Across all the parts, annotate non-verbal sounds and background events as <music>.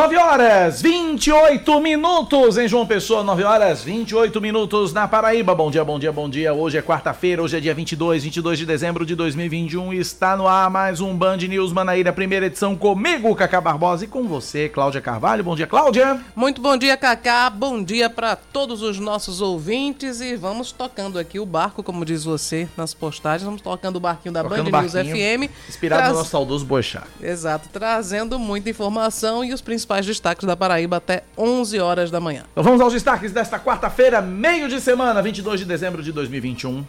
9 horas 28 minutos em João Pessoa, 9 horas 28 minutos na Paraíba. Bom dia, bom dia, bom dia. Hoje é quarta-feira, hoje é dia 22, 22 de dezembro de 2021 está no ar mais um Band News Manaíra, primeira edição comigo, Cacá Barbosa, e com você, Cláudia Carvalho. Bom dia, Cláudia. Muito bom dia, Cacá. Bom dia para todos os nossos ouvintes e vamos tocando aqui o barco, como diz você nas postagens, vamos tocando o barquinho da tocando Band News FM. Inspirado Traz... no nosso saudoso Boixá. Exato, trazendo muita informação e os principais principais destaques da Paraíba até 11 horas da manhã. Então vamos aos destaques desta quarta-feira, meio de semana, 22 de dezembro de 2021.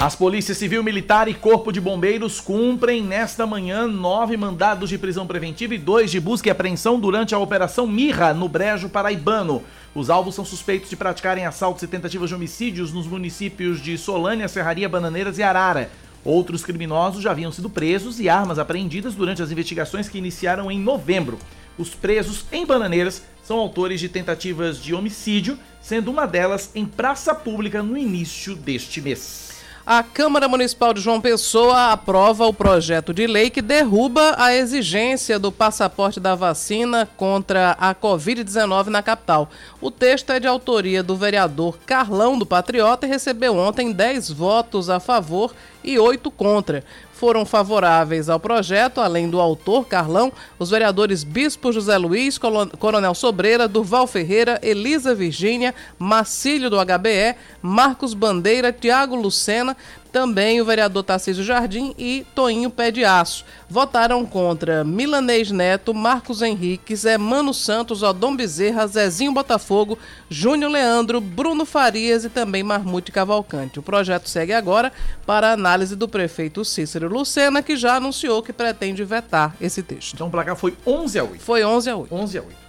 As polícias civil, militar e corpo de bombeiros cumprem nesta manhã nove mandados de prisão preventiva e dois de busca e apreensão durante a Operação Mirra no Brejo Paraibano. Os alvos são suspeitos de praticarem assaltos e tentativas de homicídios nos municípios de Solânia, Serraria, Bananeiras e Arara. Outros criminosos já haviam sido presos e armas apreendidas durante as investigações que iniciaram em novembro. Os presos em Bananeiras são autores de tentativas de homicídio, sendo uma delas em praça pública no início deste mês. A Câmara Municipal de João Pessoa aprova o projeto de lei que derruba a exigência do passaporte da vacina contra a Covid-19 na capital. O texto é de autoria do vereador Carlão do Patriota e recebeu ontem 10 votos a favor e 8 contra foram favoráveis ao projeto, além do autor Carlão, os vereadores Bispo José Luiz, Coronel Sobreira, Durval Ferreira, Elisa Virgínia, Macílio do HBE, Marcos Bandeira, Tiago Lucena, também o vereador Tarcísio Jardim e Toinho Pé de Aço. Votaram contra Milanês Neto, Marcos Henrique, Zé Mano Santos, Odom Bezerra, Zezinho Botafogo, Júnior Leandro, Bruno Farias e também Marmute Cavalcante. O projeto segue agora para a análise do prefeito Cícero Lucena, que já anunciou que pretende vetar esse texto. Então o placar foi 11 a 8. Foi 11 a 8. 11 a 8.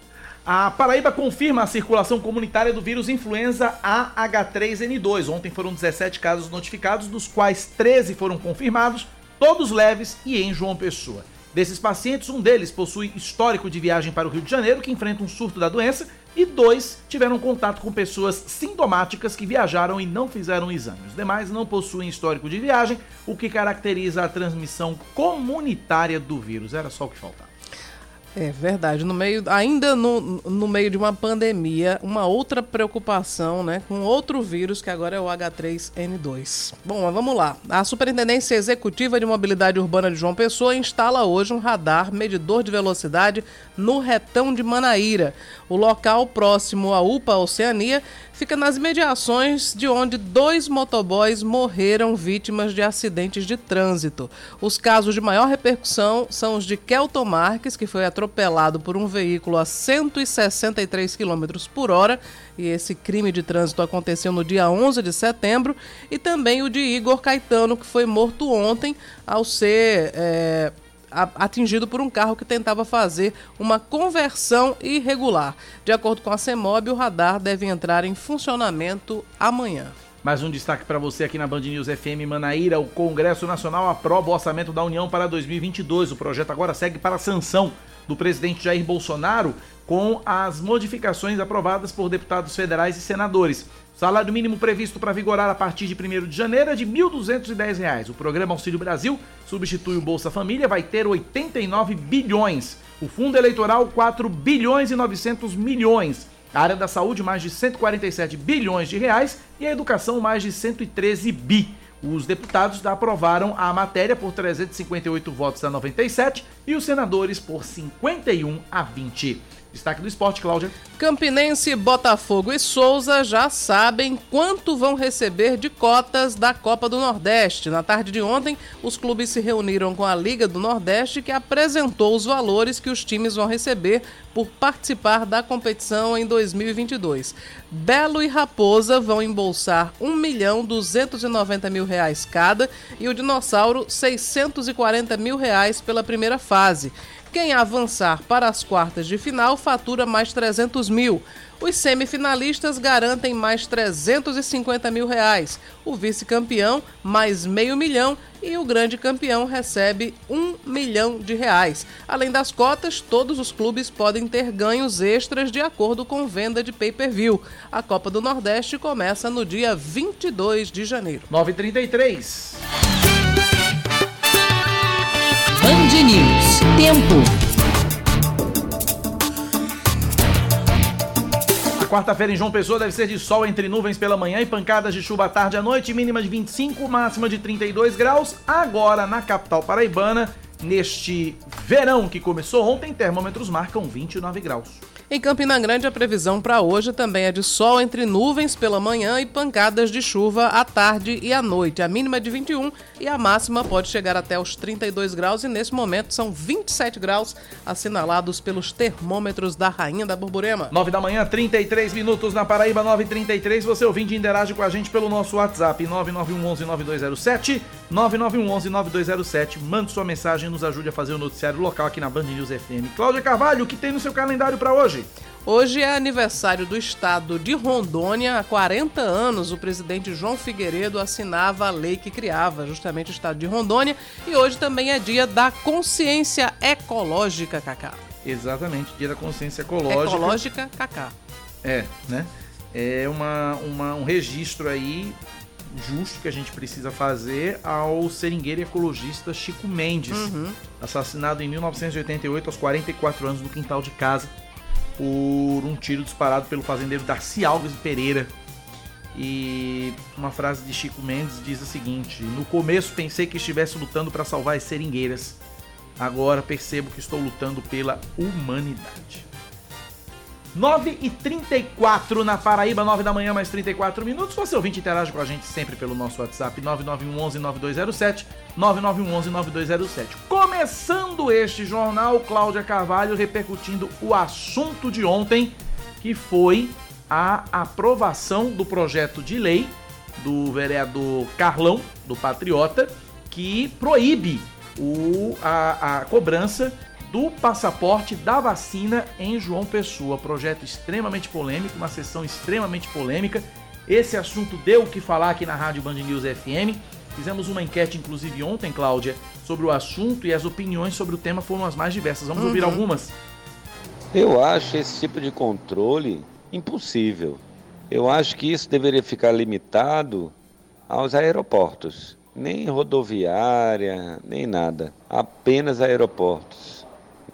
A Paraíba confirma a circulação comunitária do vírus influenza AH3N2. Ontem foram 17 casos notificados, dos quais 13 foram confirmados, todos leves e em João Pessoa. Desses pacientes, um deles possui histórico de viagem para o Rio de Janeiro, que enfrenta um surto da doença, e dois tiveram contato com pessoas sintomáticas que viajaram e não fizeram exame. Os demais não possuem histórico de viagem, o que caracteriza a transmissão comunitária do vírus. Era só o que faltava. É verdade. No meio, ainda no, no meio de uma pandemia, uma outra preocupação, né, com outro vírus que agora é o H3N2. Bom, mas vamos lá. A Superintendência Executiva de Mobilidade Urbana de João Pessoa instala hoje um radar medidor de velocidade no retão de Manaíra. O local próximo à UPA Oceania fica nas imediações de onde dois motoboys morreram vítimas de acidentes de trânsito. Os casos de maior repercussão são os de Kelton Marques, que foi atropelado por um veículo a 163 km por hora, e esse crime de trânsito aconteceu no dia 11 de setembro, e também o de Igor Caetano, que foi morto ontem ao ser. É, atingido por um carro que tentava fazer uma conversão irregular. De acordo com a CEMOB, o radar deve entrar em funcionamento amanhã. Mais um destaque para você aqui na Band News FM Manaíra. O Congresso Nacional aprova o orçamento da União para 2022. O projeto agora segue para a sanção do presidente Jair Bolsonaro com as modificações aprovadas por deputados federais e senadores. Salário mínimo previsto para vigorar a partir de 1 de janeiro é de R$ 1.210. O programa Auxílio Brasil substitui o Bolsa Família, vai ter 89 bilhões. O fundo eleitoral, 4 bilhões e 900 milhões. A área da saúde, mais de 147 bilhões de reais. E a educação, mais de 113 bi. Os deputados aprovaram a matéria por 358 votos a 97 e os senadores por 51 a 20. Destaque do esporte, Cláudia. Campinense, Botafogo e Souza já sabem quanto vão receber de cotas da Copa do Nordeste. Na tarde de ontem, os clubes se reuniram com a Liga do Nordeste, que apresentou os valores que os times vão receber por participar da competição em 2022. Belo e Raposa vão embolsar 1 milhão 290 mil reais cada e o Dinossauro 640 mil reais pela primeira fase. Quem avançar para as quartas de final fatura mais 300 mil. Os semifinalistas garantem mais 350 mil reais. O vice-campeão, mais meio milhão. E o grande campeão recebe um milhão de reais. Além das cotas, todos os clubes podem ter ganhos extras de acordo com venda de pay-per-view. A Copa do Nordeste começa no dia 22 de janeiro. 9h33. Band News. Tempo. quarta-feira em João Pessoa deve ser de sol entre nuvens pela manhã e pancadas de chuva à tarde à noite, mínima de 25, máxima de 32 graus. Agora, na capital paraibana, neste verão que começou ontem, termômetros marcam 29 graus. Em Campina Grande, a previsão para hoje também é de sol entre nuvens pela manhã e pancadas de chuva à tarde e à noite. A mínima é de 21 e a máxima pode chegar até os 32 graus e nesse momento são 27 graus assinalados pelos termômetros da Rainha da Borborema. 9 da manhã, 33 minutos na Paraíba, 9h33. Você ouvinte interage com a gente pelo nosso WhatsApp 9911-9207, 9911-9207. Mande sua mensagem, nos ajude a fazer o noticiário local aqui na Band News FM. Cláudia Carvalho, o que tem no seu calendário para hoje? Hoje? Hoje é aniversário do estado de Rondônia. Há 40 anos, o presidente João Figueiredo assinava a lei que criava justamente o estado de Rondônia. E hoje também é dia da consciência ecológica, Cacá. Exatamente, dia da consciência ecológica. Ecológica, Cacá. É, né? É uma, uma, um registro aí justo que a gente precisa fazer ao seringueiro ecologista Chico Mendes, uhum. assassinado em 1988 aos 44 anos no quintal de casa por um tiro disparado pelo fazendeiro Darcy Alves Pereira. E uma frase de Chico Mendes diz o seguinte: No começo pensei que estivesse lutando para salvar as seringueiras. Agora percebo que estou lutando pela humanidade. 9 e 34 na Paraíba, 9 da manhã, mais 34 minutos. Você ouvinte interage com a gente sempre pelo nosso WhatsApp 9911-9207, 9911-9207. Começando este jornal, Cláudia Carvalho repercutindo o assunto de ontem, que foi a aprovação do projeto de lei do vereador Carlão, do Patriota, que proíbe o, a, a cobrança do passaporte da vacina em João Pessoa. Projeto extremamente polêmico, uma sessão extremamente polêmica. Esse assunto deu o que falar aqui na Rádio Band News FM. Fizemos uma enquete, inclusive ontem, Cláudia, sobre o assunto e as opiniões sobre o tema foram as mais diversas. Vamos uhum. ouvir algumas? Eu acho esse tipo de controle impossível. Eu acho que isso deveria ficar limitado aos aeroportos, nem rodoviária, nem nada, apenas aeroportos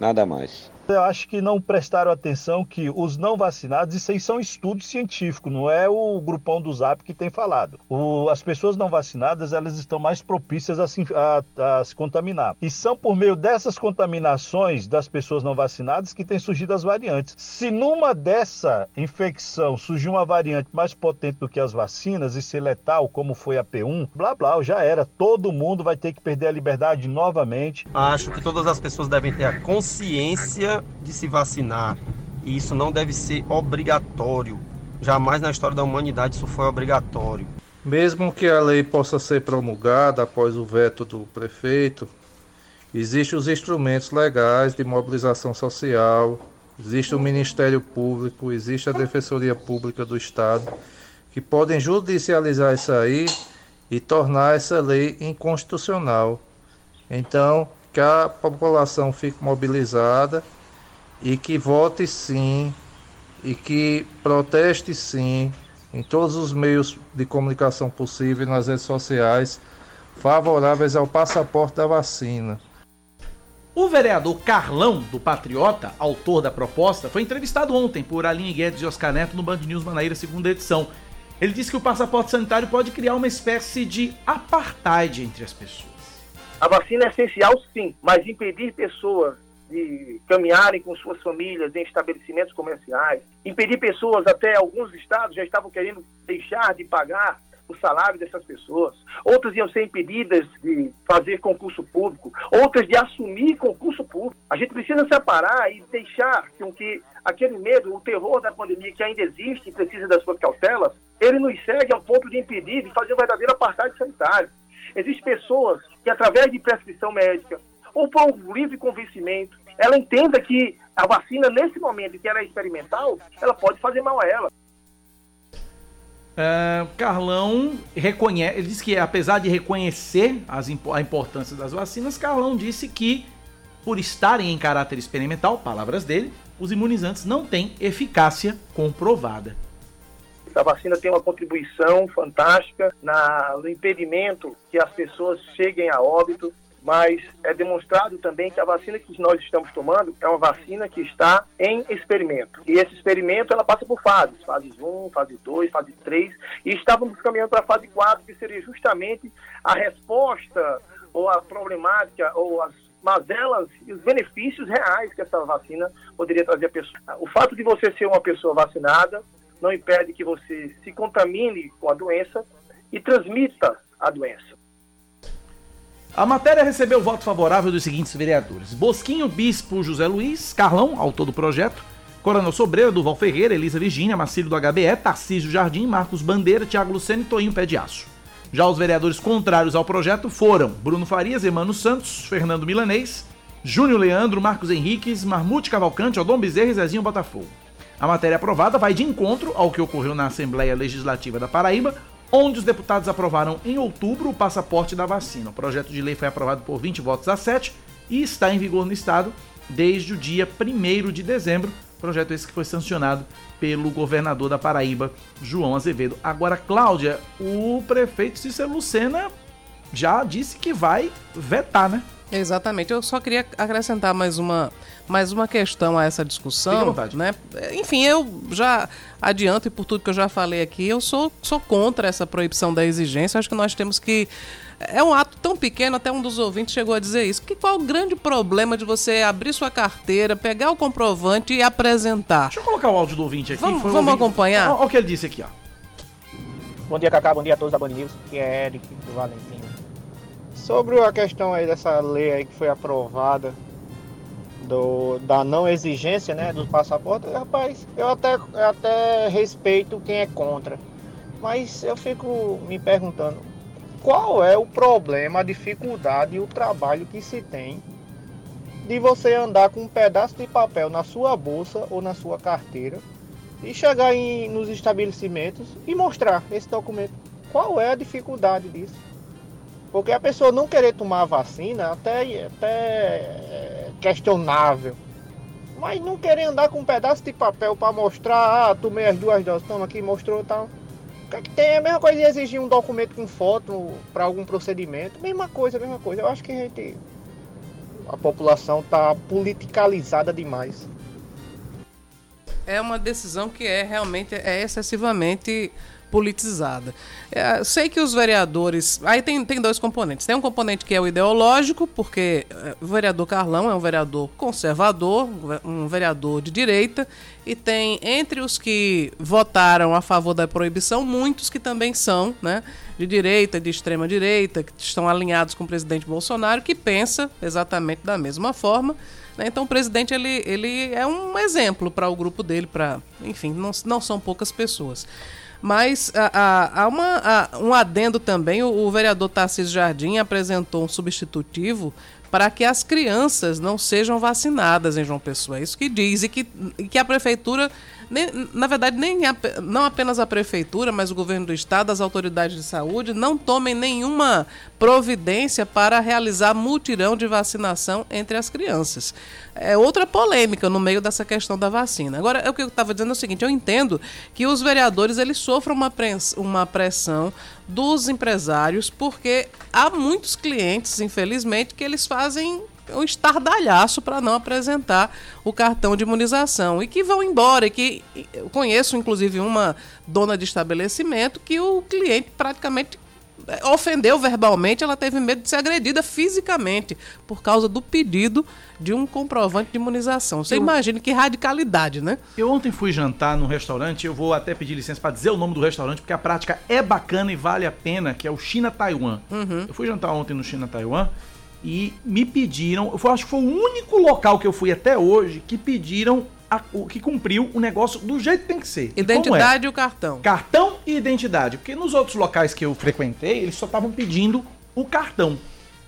nada mais. Eu acho que não prestaram atenção que os não vacinados, isso aí são estudos científicos, não é o grupão do Zap que tem falado. O, as pessoas não vacinadas, elas estão mais propícias a se, a, a se contaminar. E são por meio dessas contaminações das pessoas não vacinadas que têm surgido as variantes. Se numa dessa infecção surgir uma variante mais potente do que as vacinas e ser letal, como foi a P1, blá blá, já era. Todo mundo vai ter que perder a liberdade novamente. Acho que todas as pessoas devem ter a consciência de se vacinar e isso não deve ser obrigatório. Jamais na história da humanidade isso foi obrigatório. Mesmo que a lei possa ser promulgada após o veto do prefeito, existem os instrumentos legais de mobilização social, existe o Ministério Público, existe a Defensoria Pública do Estado, que podem judicializar isso aí e tornar essa lei inconstitucional. Então, que a população fique mobilizada e que vote sim e que proteste sim em todos os meios de comunicação possível nas redes sociais favoráveis ao passaporte da vacina. O vereador Carlão, do Patriota, autor da proposta, foi entrevistado ontem por Aline Guedes e Oscar Neto no Band News Manaíra, segunda edição. Ele disse que o passaporte sanitário pode criar uma espécie de apartheid entre as pessoas. A vacina é essencial, sim, mas impedir pessoas de caminharem com suas famílias em estabelecimentos comerciais, impedir pessoas, até alguns estados já estavam querendo deixar de pagar o salário dessas pessoas, outras iam ser impedidas de fazer concurso público, outras de assumir concurso público. A gente precisa separar e deixar com que aquele medo, o terror da pandemia que ainda existe e precisa das suas cautelas, ele nos segue ao ponto de impedir de fazer um verdadeiro apartheid sanitário. Existem pessoas que, através de prescrição médica, ou por um livre convencimento, ela entenda que a vacina, nesse momento que ela é experimental, ela pode fazer mal a ela. Uh, Carlão reconhece, ele disse que apesar de reconhecer as, a importância das vacinas, Carlão disse que por estarem em caráter experimental, palavras dele, os imunizantes não têm eficácia comprovada. A vacina tem uma contribuição fantástica na, no impedimento que as pessoas cheguem a óbito, mas é demonstrado também que a vacina que nós estamos tomando é uma vacina que está em experimento. E esse experimento ela passa por fases, fase 1, fase 2, fase 3, e estávamos caminhando para a fase 4, que seria justamente a resposta ou a problemática ou as mazelas e os benefícios reais que essa vacina poderia trazer à pessoa. O fato de você ser uma pessoa vacinada não impede que você se contamine com a doença e transmita a doença. A matéria recebeu voto favorável dos seguintes vereadores: Bosquinho Bispo José Luiz, Carlão, autor do projeto, Coronel Sobreira, Duval Ferreira, Elisa Virgínia, Marcílio do HBE, Tarcísio Jardim, Marcos Bandeira, Tiago Luceno e Toinho Pé de Aço. Já os vereadores contrários ao projeto foram Bruno Farias, Emano Santos, Fernando Milanês, Júnior Leandro, Marcos Henriques, Marmute Cavalcante, Odom Bezerra e Zezinho Botafogo. A matéria aprovada vai de encontro ao que ocorreu na Assembleia Legislativa da Paraíba, onde os deputados aprovaram em outubro o passaporte da vacina. O projeto de lei foi aprovado por 20 votos a 7 e está em vigor no estado desde o dia 1 de dezembro. Projeto esse que foi sancionado pelo governador da Paraíba, João Azevedo. Agora, Cláudia, o prefeito Cícero Lucena já disse que vai vetar, né? Exatamente. Eu só queria acrescentar mais uma, mais uma questão a essa discussão. Né? Enfim, eu já adianto, e por tudo que eu já falei aqui, eu sou, sou contra essa proibição da exigência. Acho que nós temos que. É um ato tão pequeno, até um dos ouvintes chegou a dizer isso. Que qual o grande problema de você abrir sua carteira, pegar o comprovante e apresentar? Deixa eu colocar o áudio do ouvinte aqui. Vamos, vamos ouvinte... acompanhar? Olha o que ele disse aqui, ó. Bom dia, Cacá. Bom dia a todos da Band News. Que é Eric do Valentim. Sobre a questão aí dessa lei aí que foi aprovada do, da não exigência né, do passaporte, rapaz, eu até, eu até respeito quem é contra. Mas eu fico me perguntando qual é o problema, a dificuldade e o trabalho que se tem de você andar com um pedaço de papel na sua bolsa ou na sua carteira e chegar em, nos estabelecimentos e mostrar esse documento. Qual é a dificuldade disso? Porque a pessoa não querer tomar a vacina até, até é questionável. Mas não querer andar com um pedaço de papel para mostrar, ah, tomei as duas doses, toma aqui, mostrou tal. O que é que tem? É a mesma coisa de exigir um documento com foto para algum procedimento. Mesma coisa, mesma coisa. Eu acho que a gente. A população está politicalizada demais. É uma decisão que é realmente é excessivamente politizada. É, sei que os vereadores. Aí tem, tem dois componentes. Tem um componente que é o ideológico, porque é, o vereador Carlão é um vereador conservador, um vereador de direita, e tem entre os que votaram a favor da proibição, muitos que também são, né? De direita, de extrema direita, que estão alinhados com o presidente Bolsonaro, que pensa exatamente da mesma forma. Né? Então o presidente ele, ele é um exemplo para o grupo dele, para enfim, não, não são poucas pessoas. Mas há, uma, um adendo também, o, o vereador Tarcísio Jardim apresentou um substitutivo para que as crianças não sejam vacinadas em João Pessoa. É isso que diz. E que, e que a prefeitura nem, na verdade, nem a, não apenas a prefeitura, mas o governo do estado, as autoridades de saúde, não tomem nenhuma providência para realizar mutirão de vacinação entre as crianças. É outra polêmica no meio dessa questão da vacina. Agora, é o que eu estava dizendo é o seguinte: eu entendo que os vereadores eles sofram uma, uma pressão dos empresários, porque há muitos clientes, infelizmente, que eles fazem um estardalhaço para não apresentar o cartão de imunização e que vão embora. E que eu conheço, inclusive, uma dona de estabelecimento que o cliente praticamente é, ofendeu verbalmente, ela teve medo de ser agredida fisicamente por causa do pedido de um comprovante de imunização. Você eu, imagina que radicalidade, né? Eu ontem fui jantar num restaurante, eu vou até pedir licença para dizer o nome do restaurante, porque a prática é bacana e vale a pena, que é o China Taiwan. Uhum. Eu fui jantar ontem no China Taiwan e me pediram, eu acho que foi o único local que eu fui até hoje que pediram a, o que cumpriu o negócio do jeito que tem que ser. Identidade e, é? o cartão. Cartão e identidade, porque nos outros locais que eu frequentei, eles só estavam pedindo o cartão.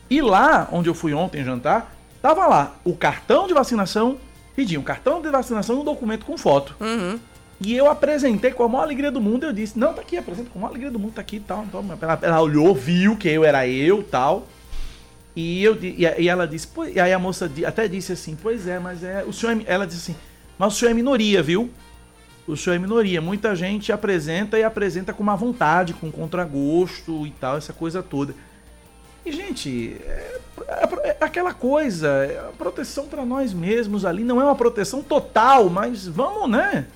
E lá, onde eu fui ontem jantar, tava lá o cartão de vacinação Pedi um cartão de vacinação e um documento com foto. Uhum. E eu apresentei com a maior alegria do mundo. Eu disse: Não, tá aqui, apresenta com a maior alegria do mundo, tá aqui e tal. Então, ela, ela olhou, viu que eu era eu tal. E, eu, e, ela disse: E aí a moça até disse assim: Pois é, mas é. O senhor é, ela disse assim: Mas o senhor é minoria, viu? O senhor é minoria. Muita gente apresenta e apresenta com má vontade, com contragosto e tal, essa coisa toda. E, gente, é, é, é aquela coisa, é a proteção para nós mesmos ali não é uma proteção total, mas vamos, né?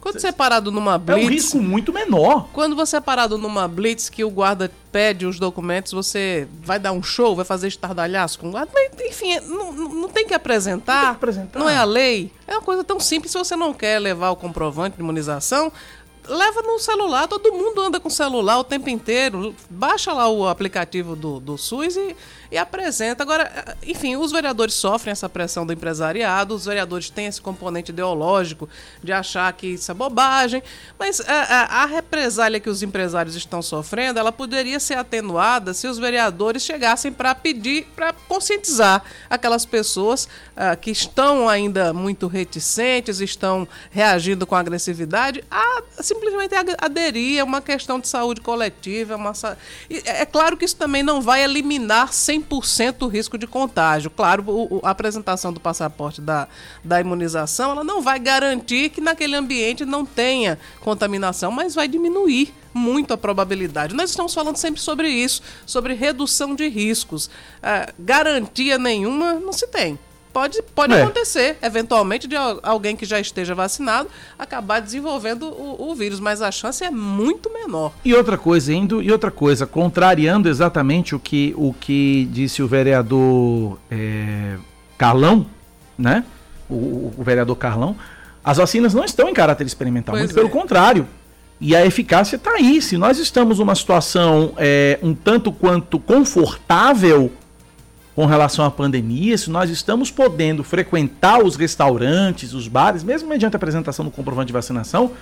Quando você é parado numa blitz. É um risco muito menor. Quando você é parado numa blitz que o guarda pede os documentos, você vai dar um show, vai fazer estardalhaço com o guarda. Mas, enfim, não, não tem que apresentar. Não, tem que apresentar. não é a lei. É uma coisa tão simples. Se você não quer levar o comprovante de imunização, leva no celular, todo mundo anda com celular o tempo inteiro. Baixa lá o aplicativo do, do SUS e, e apresenta. Agora, enfim, os vereadores sofrem essa pressão do empresariado, os vereadores têm esse componente ideológico de achar que isso é bobagem, mas a, a, a represália que os empresários estão sofrendo, ela poderia ser atenuada se os vereadores chegassem para pedir, para conscientizar aquelas pessoas que estão ainda muito reticentes, estão reagindo com agressividade, a simplesmente aderir. É uma questão de saúde coletiva. É, uma... é claro que isso também não vai eliminar 100% o risco de contágio. Claro, a apresentação do passaporte da, da imunização ela não vai garantir que naquele ambiente não tenha contaminação, mas vai diminuir muito a probabilidade. Nós estamos falando sempre sobre isso, sobre redução de riscos. É, garantia nenhuma não se tem. Pode, pode é. acontecer, eventualmente, de alguém que já esteja vacinado acabar desenvolvendo o, o, vírus, mas a chance é muito menor. E outra coisa, indo, e outra coisa, contrariando exatamente o que, o que disse o vereador é, Carlão, né? O, o, vereador Carlão, as vacinas não estão em caráter experimental, pois muito é. pelo contrário. E a eficácia está aí. Se nós estamos numa situação é, um tanto quanto confortável com relação à pandemia, se nós estamos podendo frequentar os restaurantes, os bares, mesmo mediante a apresentação do comprovante de vacinação,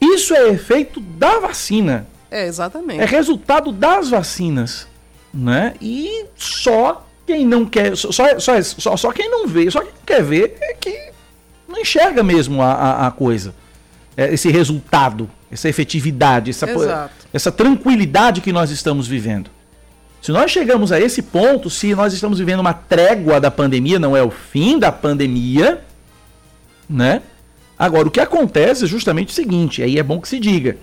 isso é efeito da vacina. É, exatamente. É resultado das vacinas, né? E só quem não quer, só, só, só, só quem não vê, só quem quer ver é que não enxerga mesmo a, a, a coisa. É, esse resultado, essa efetividade, essa, essa tranquilidade que nós estamos vivendo. Se nós chegamos a esse ponto, se nós estamos vivendo uma trégua da pandemia, não é o fim da pandemia, né? Agora, o que acontece é justamente o seguinte, aí é bom que se diga.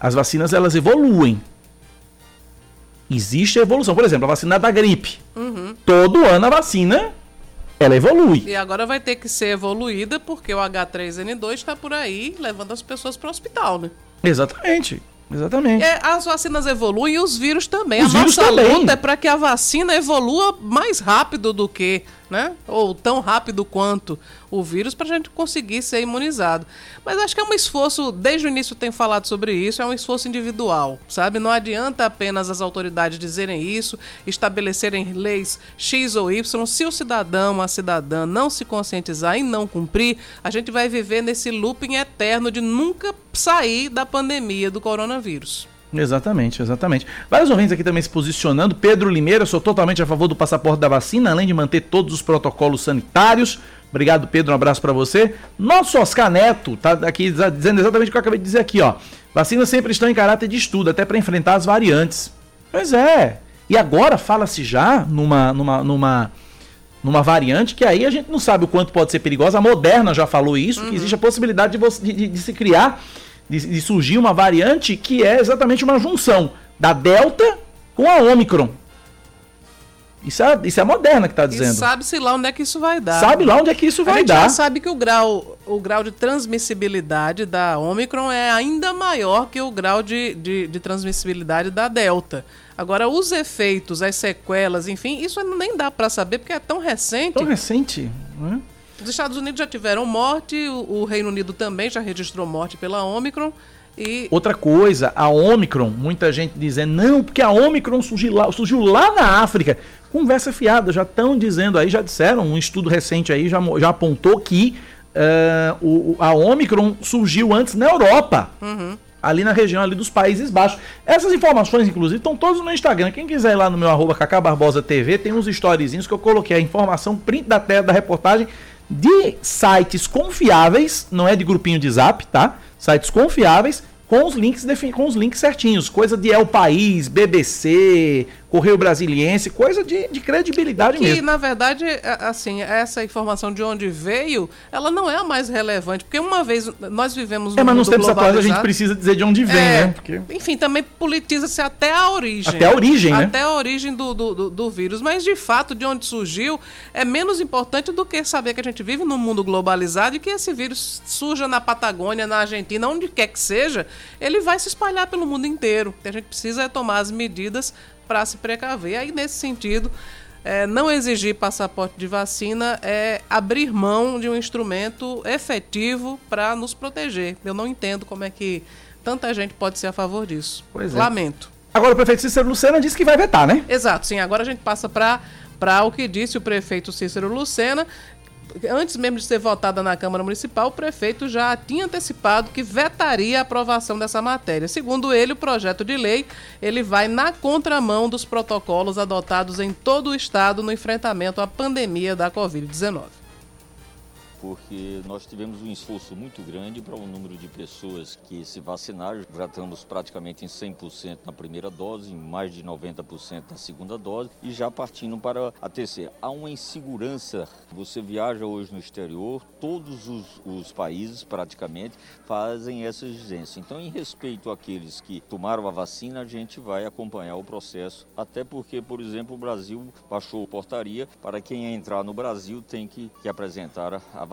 As vacinas, elas evoluem. Existe a evolução. Por exemplo, a vacina da gripe. Uhum. Todo ano a vacina, ela evolui. E agora vai ter que ser evoluída porque o H3N2 está por aí levando as pessoas para o hospital, né? Exatamente. Exatamente. É, as vacinas evoluem e os vírus também. Os a vírus nossa também. luta é para que a vacina evolua mais rápido do que né? Ou tão rápido quanto o vírus para a gente conseguir ser imunizado. Mas acho que é um esforço, desde o início tenho falado sobre isso, é um esforço individual, sabe? Não adianta apenas as autoridades dizerem isso, estabelecerem leis X ou Y. Se o cidadão, a cidadã não se conscientizar e não cumprir, a gente vai viver nesse looping eterno de nunca sair da pandemia do coronavírus. Exatamente, exatamente. Vários ouvintes aqui também se posicionando. Pedro Limeira, sou totalmente a favor do passaporte da vacina, além de manter todos os protocolos sanitários. Obrigado, Pedro. Um abraço para você. Nosso Oscar Neto tá aqui dizendo exatamente o que eu acabei de dizer aqui, ó. Vacinas sempre estão em caráter de estudo, até para enfrentar as variantes. Pois é. E agora fala-se já numa, numa, numa, numa variante que aí a gente não sabe o quanto pode ser perigosa. A Moderna já falou isso, uhum. que existe a possibilidade de, você, de, de, de se criar de, de surgir uma variante que é exatamente uma junção da Delta com a Omicron. Isso é, isso é a Moderna que está dizendo. sabe-se lá onde é que isso vai dar. Sabe lá onde é que isso vai dar. A gente já sabe que o grau, o grau de transmissibilidade da Omicron é ainda maior que o grau de, de, de transmissibilidade da Delta. Agora, os efeitos, as sequelas, enfim, isso nem dá para saber porque é tão recente. Tão recente, né? Os Estados Unidos já tiveram morte, o, Reino Unido também já registrou morte pela Omicron. E... Outra coisa, a Omicron, muita gente dizendo, não, porque a Omicron surgiu lá, surgiu lá na África. Conversa fiada, já estão dizendo aí, já disseram, um estudo recente aí já, já apontou que uh, o, a Omicron surgiu antes na Europa. Uhum. ali na região ali dos Países Baixos. Essas informações, inclusive, estão todas no Instagram. Quem quiser ir lá no meu arroba Barbosa TV, tem uns storyzinhos que eu coloquei a informação, print da tela da reportagem de sites confiáveis, não é de grupinho de zap, tá? Sites confiáveis com os links com os links certinhos, coisa de El País, BBC, Correio Brasiliense, coisa de, de credibilidade que, mesmo. Que, na verdade, é, assim, essa informação de onde veio, ela não é a mais relevante, porque uma vez nós vivemos É, mas nos tempos atuais a gente precisa dizer de onde vem, é, né? Porque... Enfim, também politiza-se até a origem. Até a origem, né? Até a origem do, do, do, do, vírus. Mas, de fato, de onde surgiu, é menos importante do que saber que a gente vive num mundo globalizado e que esse vírus surja na Patagônia, na Argentina, onde quer que seja, ele vai se espalhar pelo mundo inteiro. A gente precisa tomar as medidas para se precaver. Aí, nesse sentido, é, não exigir passaporte de vacina é abrir mão de um instrumento efetivo para nos proteger. Eu não entendo como é que tanta gente pode ser a favor disso. Pois é. Lamento. Agora o prefeito Cícero Lucena disse que vai vetar, né? Exato, sim. Agora a gente passa para o que disse o prefeito Cícero Lucena, antes mesmo de ser votada na Câmara Municipal, o prefeito já tinha antecipado que vetaria a aprovação dessa matéria. Segundo ele, o projeto de lei ele vai na contramão dos protocolos adotados em todo o estado no enfrentamento à pandemia da Covid-19 porque nós tivemos um esforço muito grande para o número de pessoas que se vacinaram. Já estamos praticamente em 100% na primeira dose, em mais de 90% na segunda dose e já partindo para a terceira. Há uma insegurança. Você viaja hoje no exterior, todos os, os países praticamente fazem essa exigência. Então, em respeito àqueles que tomaram a vacina, a gente vai acompanhar o processo. Até porque, por exemplo, o Brasil baixou portaria para quem entrar no Brasil tem que, que apresentar a vacina.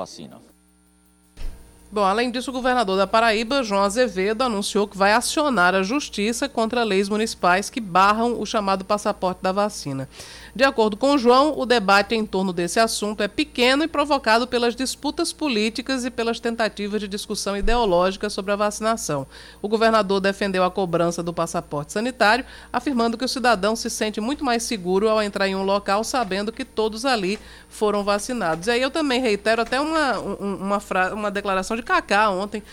Bom, além disso, o governador da Paraíba, João Azevedo, anunciou que vai acionar a justiça contra leis municipais que barram o chamado passaporte da vacina. De acordo com João, o debate em torno desse assunto é pequeno e provocado pelas disputas políticas e pelas tentativas de discussão ideológica sobre a vacinação. O governador defendeu a cobrança do passaporte sanitário, afirmando que o cidadão se sente muito mais seguro ao entrar em um local sabendo que todos ali foram vacinados. E aí eu também reitero até uma, uma, uma, uma declaração de Cacá ontem,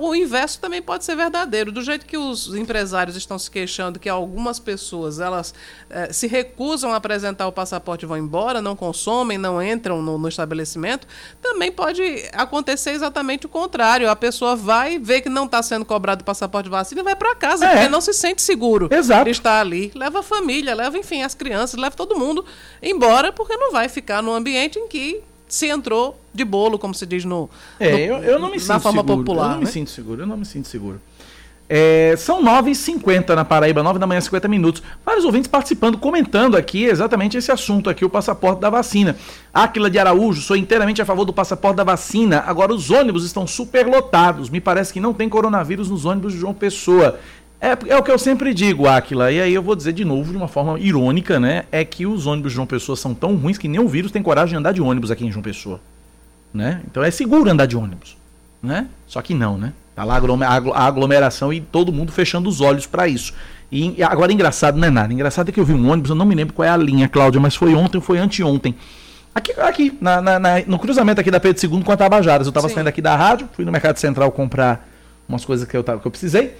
o inverso também pode ser verdadeiro. Do jeito que os empresários estão se queixando que algumas pessoas elas eh, se recusam a apresentar o passaporte e vão embora, não consomem, não entram no, no, estabelecimento, também pode acontecer exatamente o contrário. A pessoa vai ver que não está sendo cobrado o passaporte de vacina e vai para casa, é. porque não se sente seguro Exato. de estar ali. Leva a família, leva, enfim, as crianças, leva todo mundo embora, porque não vai ficar num ambiente em que se entrou de bolo, como se diz no, é, no eu, eu não me na forma seguro, popular. Eu não né? me sinto seguro, eu não me sinto seguro. É, são 9h50 na Paraíba, 9 da manhã, 50 minutos. Vários ouvintes participando, comentando aqui exatamente esse assunto aqui, o passaporte da vacina. Aquila de Araújo, sou inteiramente a favor do passaporte da vacina. Agora os ônibus estão superlotados. Me parece que não tem coronavírus nos ônibus de João Pessoa. É, é o que eu sempre digo, Aquila, e aí eu vou dizer de novo de uma forma irônica, né? É que os ônibus de João Pessoa são tão ruins que nem o vírus tem coragem de andar de ônibus aqui em João Pessoa. Né? Então é seguro andar de ônibus. Né? Só que não, né? Tá lá a aglomeração e todo mundo fechando os olhos para isso. E agora engraçado não é nada. Engraçado é que eu vi um ônibus, eu não me lembro qual é a linha, Cláudia, mas foi ontem ou foi anteontem. Aqui, aqui na, na, na, no cruzamento aqui da Pedro II com a Tabajaras. Eu tava Sim. saindo aqui da rádio, fui no Mercado Central comprar umas coisas que eu, tava, que eu precisei.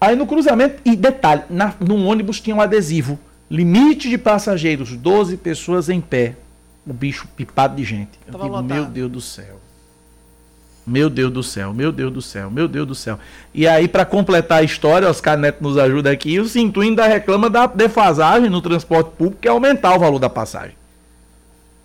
Aí no cruzamento, e detalhe, na, no ônibus tinha um adesivo. Limite de passageiros, 12 pessoas em pé. O bicho pipado de gente. Eu digo, meu Deus do céu. Meu Deus do céu, meu Deus do céu, meu Deus do céu. E aí, para completar a história, Oscar Neto nos ajuda aqui, o Cinto ainda reclama da defasagem no transporte público, que é aumentar o valor da passagem.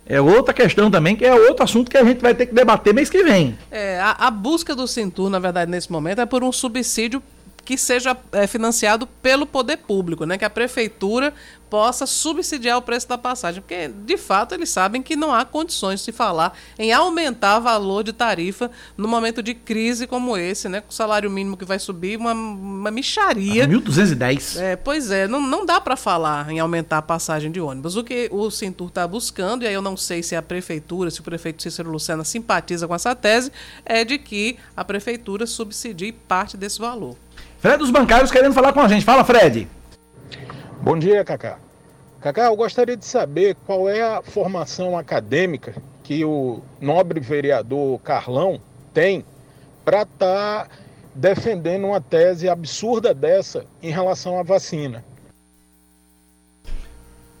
É outra questão também, que é outro assunto que a gente vai ter que debater mês que vem. É, a, a busca do Cintur, na verdade, nesse momento, é por um subsídio que seja é, financiado pelo poder público, né? Que a prefeitura possa subsidiar o preço da passagem, porque de fato eles sabem que não há condições de se falar em aumentar o valor de tarifa no momento de crise como esse, né? Com o salário mínimo que vai subir, uma, uma micharia. 1.210. É, pois é, não, não dá para falar em aumentar a passagem de ônibus. O que o Cintur está buscando, e aí eu não sei se a prefeitura, se o prefeito Cícero Lucena simpatiza com essa tese, é de que a prefeitura subsidie parte desse valor. Fred dos Bancários querendo falar com a gente. Fala, Fred. Bom dia, Cacá. Cacá, eu gostaria de saber qual é a formação acadêmica que o nobre vereador Carlão tem para estar tá defendendo uma tese absurda dessa em relação à vacina?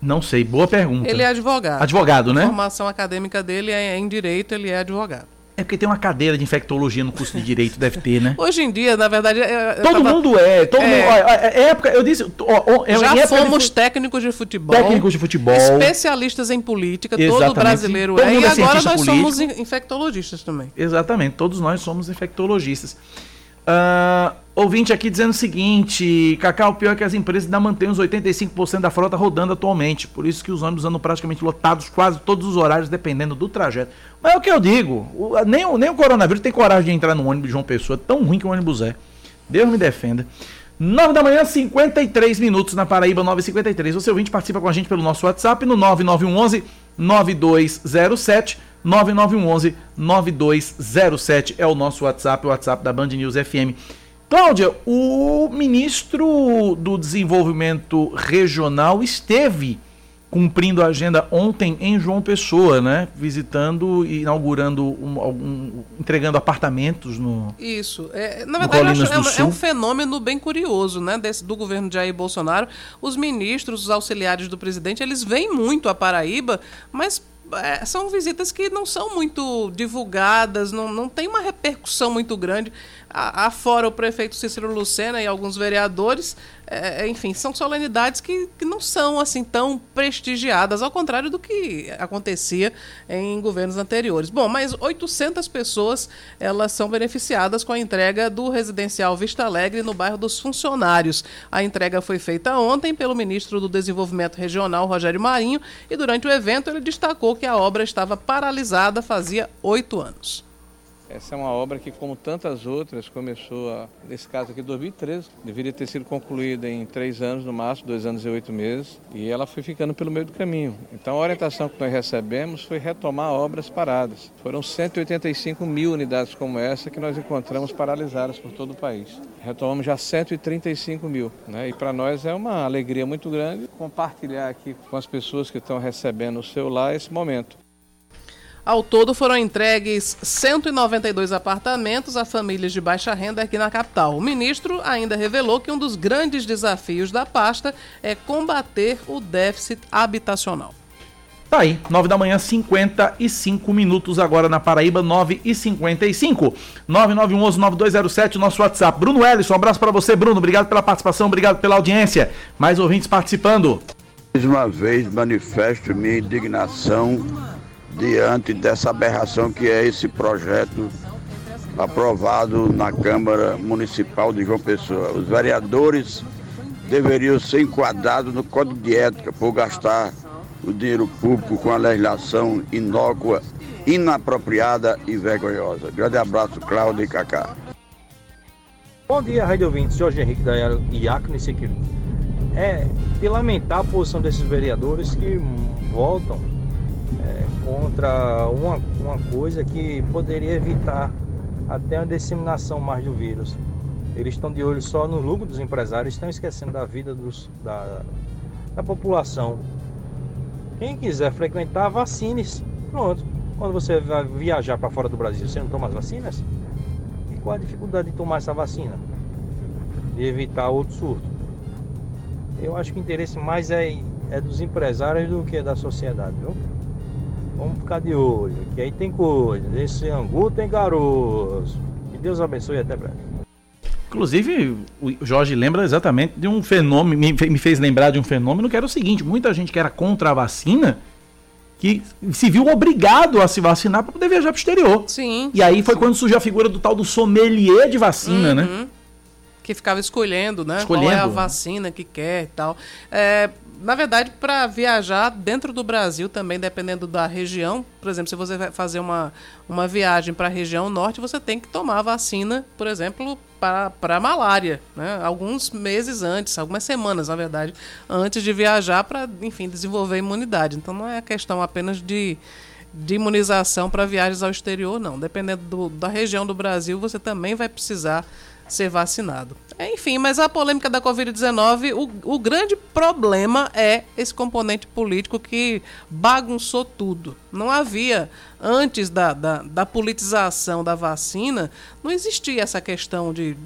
Não sei, boa pergunta. Ele é advogado. Advogado, né? A formação acadêmica dele é em direito, ele é advogado. É porque tem uma cadeira de infectologia no curso de direito, deve ter, né? Hoje em dia, na verdade. todo tava... mundo é, todo é. mundo. Ó, é época, eu disse. Ó, Já fomos de... técnicos de futebol. Técnicos de futebol. Especialistas em política, Exatamente. todo brasileiro todo é. E é agora nós político. somos infectologistas também. Exatamente, todos nós somos infectologistas. Uh, ouvinte aqui dizendo o seguinte: Cacau, pior é que as empresas ainda mantêm os 85% da frota rodando atualmente. Por isso que os ônibus andam praticamente lotados quase todos os horários, dependendo do trajeto. Mas é o que eu digo: o, nem, o, nem o coronavírus tem coragem de entrar no ônibus de João Pessoa, tão ruim que o ônibus é. Deus me defenda. 9 da manhã, 53 minutos na Paraíba, 9h53. Você ouvinte participa com a gente pelo nosso WhatsApp no 9911 9207. 9911 9207 é o nosso WhatsApp, o WhatsApp da Band News FM. Cláudia, o ministro do Desenvolvimento Regional esteve cumprindo a agenda ontem em João Pessoa, né? Visitando e inaugurando, um, um, entregando apartamentos no. Isso. É, na verdade, acho, é, é, um fenômeno bem curioso, né? Desse, do governo de Jair Bolsonaro. Os ministros, os auxiliares do presidente, eles vêm muito a Paraíba, mas é, são visitas que não são muito divulgadas, não, não tem uma repercussão muito grande. Afora o prefeito Cícero Lucena e alguns vereadores, é, é, enfim, são solenidades que, que não são assim tão prestigiadas, ao contrário do que acontecia em governos anteriores. Bom, mas 800 pessoas elas são beneficiadas com a entrega do residencial Vista Alegre no bairro dos Funcionários. A entrega foi feita ontem pelo ministro do Desenvolvimento Regional, Rogério Marinho, e durante o evento ele destacou que a obra estava paralisada fazia oito anos. Essa é uma obra que, como tantas outras, começou, a, nesse caso aqui, em 2013. Deveria ter sido concluída em três anos no máximo, dois anos e oito meses, e ela foi ficando pelo meio do caminho. Então, a orientação que nós recebemos foi retomar obras paradas. Foram 185 mil unidades como essa que nós encontramos paralisadas por todo o país. Retomamos já 135 mil, né? e para nós é uma alegria muito grande compartilhar aqui com as pessoas que estão recebendo o seu lar esse momento. Ao todo foram entregues 192 apartamentos a famílias de baixa renda aqui na capital. O ministro ainda revelou que um dos grandes desafios da pasta é combater o déficit habitacional. Tá aí, 9 da manhã, 55 minutos agora na Paraíba, 9 e 55. 9911-9207, nosso WhatsApp. Bruno Ellison, um abraço para você, Bruno. Obrigado pela participação, obrigado pela audiência. Mais ouvintes participando. Mais uma vez manifesto minha indignação diante dessa aberração que é esse projeto aprovado na Câmara Municipal de João Pessoa. Os vereadores deveriam ser enquadrados no Código de Ética por gastar o dinheiro público com a legislação inócua, inapropriada e vergonhosa. Grande abraço, Cláudio e Cacá. Bom dia, Rádio Ouvintes. Jorge Henrique da Iacne Sequeiro. É de lamentar a posição desses vereadores que voltam é, contra uma, uma coisa que poderia evitar até a disseminação mais do vírus. Eles estão de olho só no lucro dos empresários, estão esquecendo da vida dos, da, da população. Quem quiser frequentar, vacine-se. Pronto. Quando você vai viajar para fora do Brasil, você não toma as vacinas? E qual a dificuldade de tomar essa vacina? De evitar outro surto. Eu acho que o interesse mais é, é dos empresários do que da sociedade, viu? Vamos ficar de olho, que aí tem coisa. Esse angu tem caroço. Que Deus abençoe e até breve. Inclusive, o Jorge lembra exatamente de um fenômeno, me fez lembrar de um fenômeno que era o seguinte: muita gente que era contra a vacina que se viu obrigado a se vacinar para poder viajar para o exterior. Sim. E aí foi sim. quando surgiu a figura do tal do sommelier de vacina, né? uhum. né? Que ficava escolhendo, né? Escolhendo. Qual é a vacina que quer e tal. É, na verdade, para viajar dentro do Brasil também, dependendo da região, por exemplo, se você vai fazer uma, uma viagem para a região norte, você tem que tomar vacina, por exemplo, para malária, né? Alguns meses antes, algumas semanas, na verdade, antes de viajar para, enfim, desenvolver imunidade. Então não é questão apenas de, de imunização para viagens ao exterior, não. Dependendo do, da região do Brasil, você também vai precisar ser vacinado. Enfim, mas a polêmica da Covid-19, o, o grande problema é esse componente político que bagunçou tudo. Não havia, antes da, da, da politização da vacina, não existia essa questão de.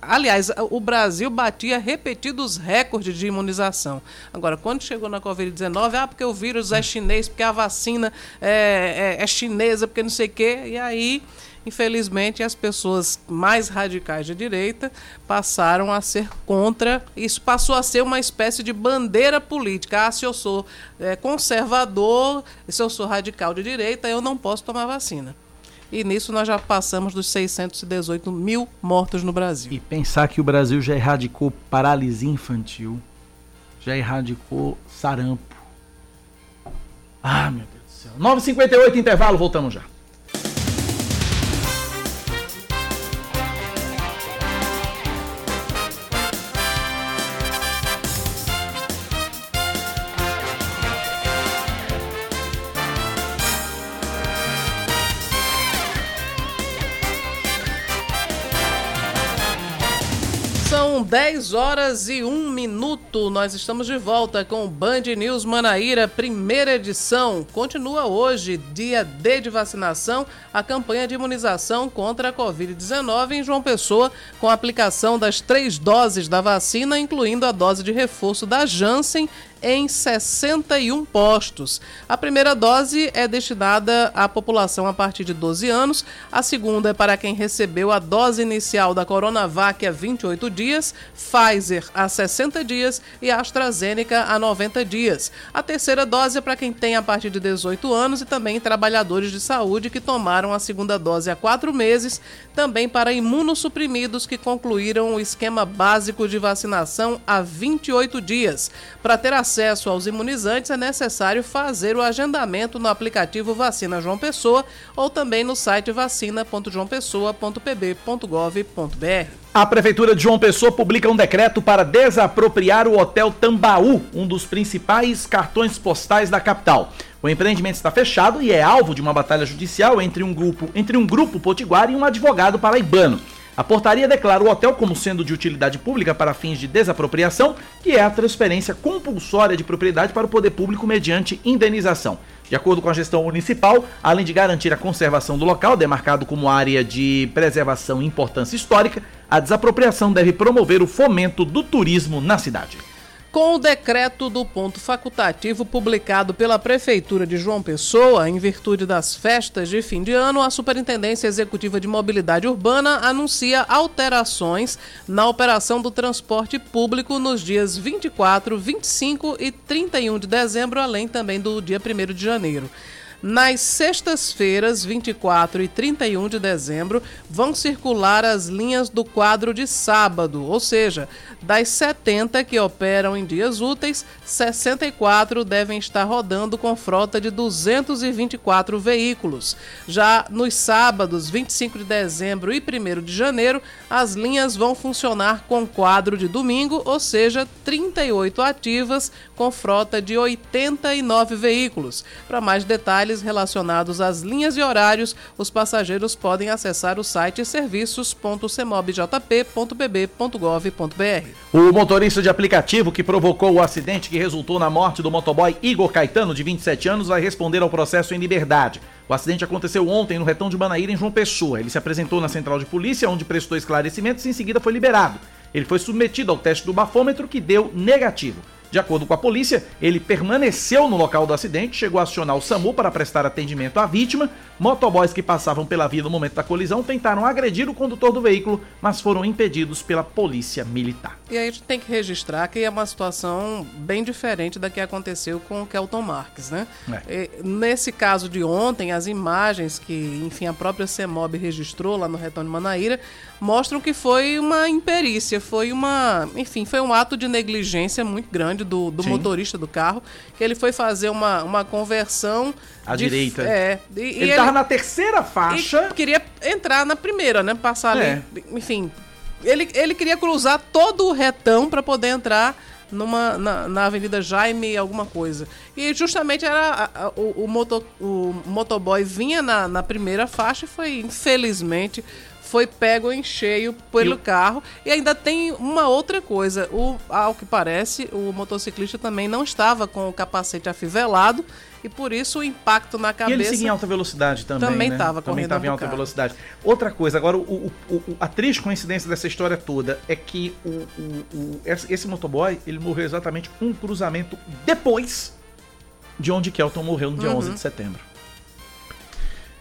Aliás, o Brasil batia repetidos recordes de imunização. Agora, quando chegou na Covid-19, ah, porque o vírus é chinês, porque a vacina é, é, é chinesa, porque não sei o quê, e aí Infelizmente, as pessoas mais radicais de direita passaram a ser contra. Isso passou a ser uma espécie de bandeira política. Ah, se eu sou é, conservador, se eu sou radical de direita, eu não posso tomar vacina. E nisso nós já passamos dos 618 mil mortos no Brasil. E pensar que o Brasil já erradicou paralisia infantil, já erradicou sarampo. Ah, meu Deus do céu. 9h58, intervalo, voltamos já. 10 horas e 1 minuto. Nós estamos de volta com o Band News Manaíra, primeira edição. Continua hoje, dia D de vacinação, a campanha de imunização contra a Covid-19 em João Pessoa, com a aplicação das três doses da vacina, incluindo a dose de reforço da Janssen em 61 postos. A primeira dose é destinada à população a partir de 12 anos, a segunda é para quem recebeu a dose inicial da Coronavac há 28 dias, Pfizer há 60 dias e AstraZeneca há 90 dias. A terceira dose é para quem tem a partir de 18 anos e também trabalhadores de saúde que tomaram a segunda dose há quatro meses, também para imunossuprimidos que concluíram o esquema básico de vacinação há 28 dias. Para ter acesso acesso aos imunizantes, é necessário fazer o agendamento no aplicativo Vacina João Pessoa ou também no site vacina.joaopessoa.pb.gov.br. A Prefeitura de João Pessoa publica um decreto para desapropriar o Hotel Tambaú, um dos principais cartões postais da capital. O empreendimento está fechado e é alvo de uma batalha judicial entre um grupo, entre um grupo potiguar e um advogado paraibano. A portaria declara o hotel como sendo de utilidade pública para fins de desapropriação, que é a transferência compulsória de propriedade para o poder público mediante indenização. De acordo com a gestão municipal, além de garantir a conservação do local, demarcado como área de preservação e importância histórica, a desapropriação deve promover o fomento do turismo na cidade. Com o decreto do ponto facultativo publicado pela Prefeitura de João Pessoa, em virtude das festas de fim de ano, a Superintendência Executiva de Mobilidade Urbana anuncia alterações na operação do transporte público nos dias 24, 25 e 31 de dezembro, além também do dia 1 de janeiro. Nas sextas-feiras, 24 e 31 de dezembro, vão circular as linhas do quadro de sábado, ou seja, das 70 que operam em dias úteis, 64 devem estar rodando com frota de 224 veículos. Já nos sábados, 25 de dezembro e 1 de janeiro, as linhas vão funcionar com quadro de domingo, ou seja, 38 ativas com frota de 89 veículos. Para mais detalhes, relacionados às linhas e horários, os passageiros podem acessar o site serviços.cmobjp.bb.gov.br. O motorista de aplicativo que provocou o acidente que resultou na morte do motoboy Igor Caetano, de 27 anos, vai responder ao processo em liberdade. O acidente aconteceu ontem no retão de Banaíra, em João Pessoa. Ele se apresentou na central de polícia, onde prestou esclarecimentos e em seguida foi liberado. Ele foi submetido ao teste do bafômetro, que deu negativo. De acordo com a polícia, ele permaneceu no local do acidente, chegou a acionar o SAMU para prestar atendimento à vítima. Motoboys que passavam pela via no momento da colisão tentaram agredir o condutor do veículo, mas foram impedidos pela polícia militar. E aí a gente tem que registrar que é uma situação bem diferente da que aconteceu com o Kelton Marques, né? É. nesse caso de ontem, as imagens que, enfim, a própria CEMOB registrou lá no de Manaíra mostram que foi uma imperícia, foi uma, enfim, foi um ato de negligência muito grande do, do motorista do carro, que ele foi fazer uma, uma conversão. À de, direita. É. E, ele estava na terceira faixa. queria entrar na primeira, né? Passar é. ali. Enfim. Ele, ele queria cruzar todo o retão para poder entrar numa, na, na, Avenida Jaime alguma coisa. E justamente era a, a, o, o, moto, o motoboy vinha na, na primeira faixa e foi, infelizmente, foi pego em cheio pelo carro. E ainda tem uma outra coisa. O, ao que parece, o motociclista também não estava com o capacete afivelado e por isso o impacto na cabeça. E ele seguia em alta velocidade também. Também né? estava Também correndo estava em alta carro. velocidade. Outra coisa, agora, o, o- a triste coincidência dessa história toda é que esse motoboy ele morreu exatamente um cruzamento depois de onde Kelton morreu no dia Uhum. 11 de setembro.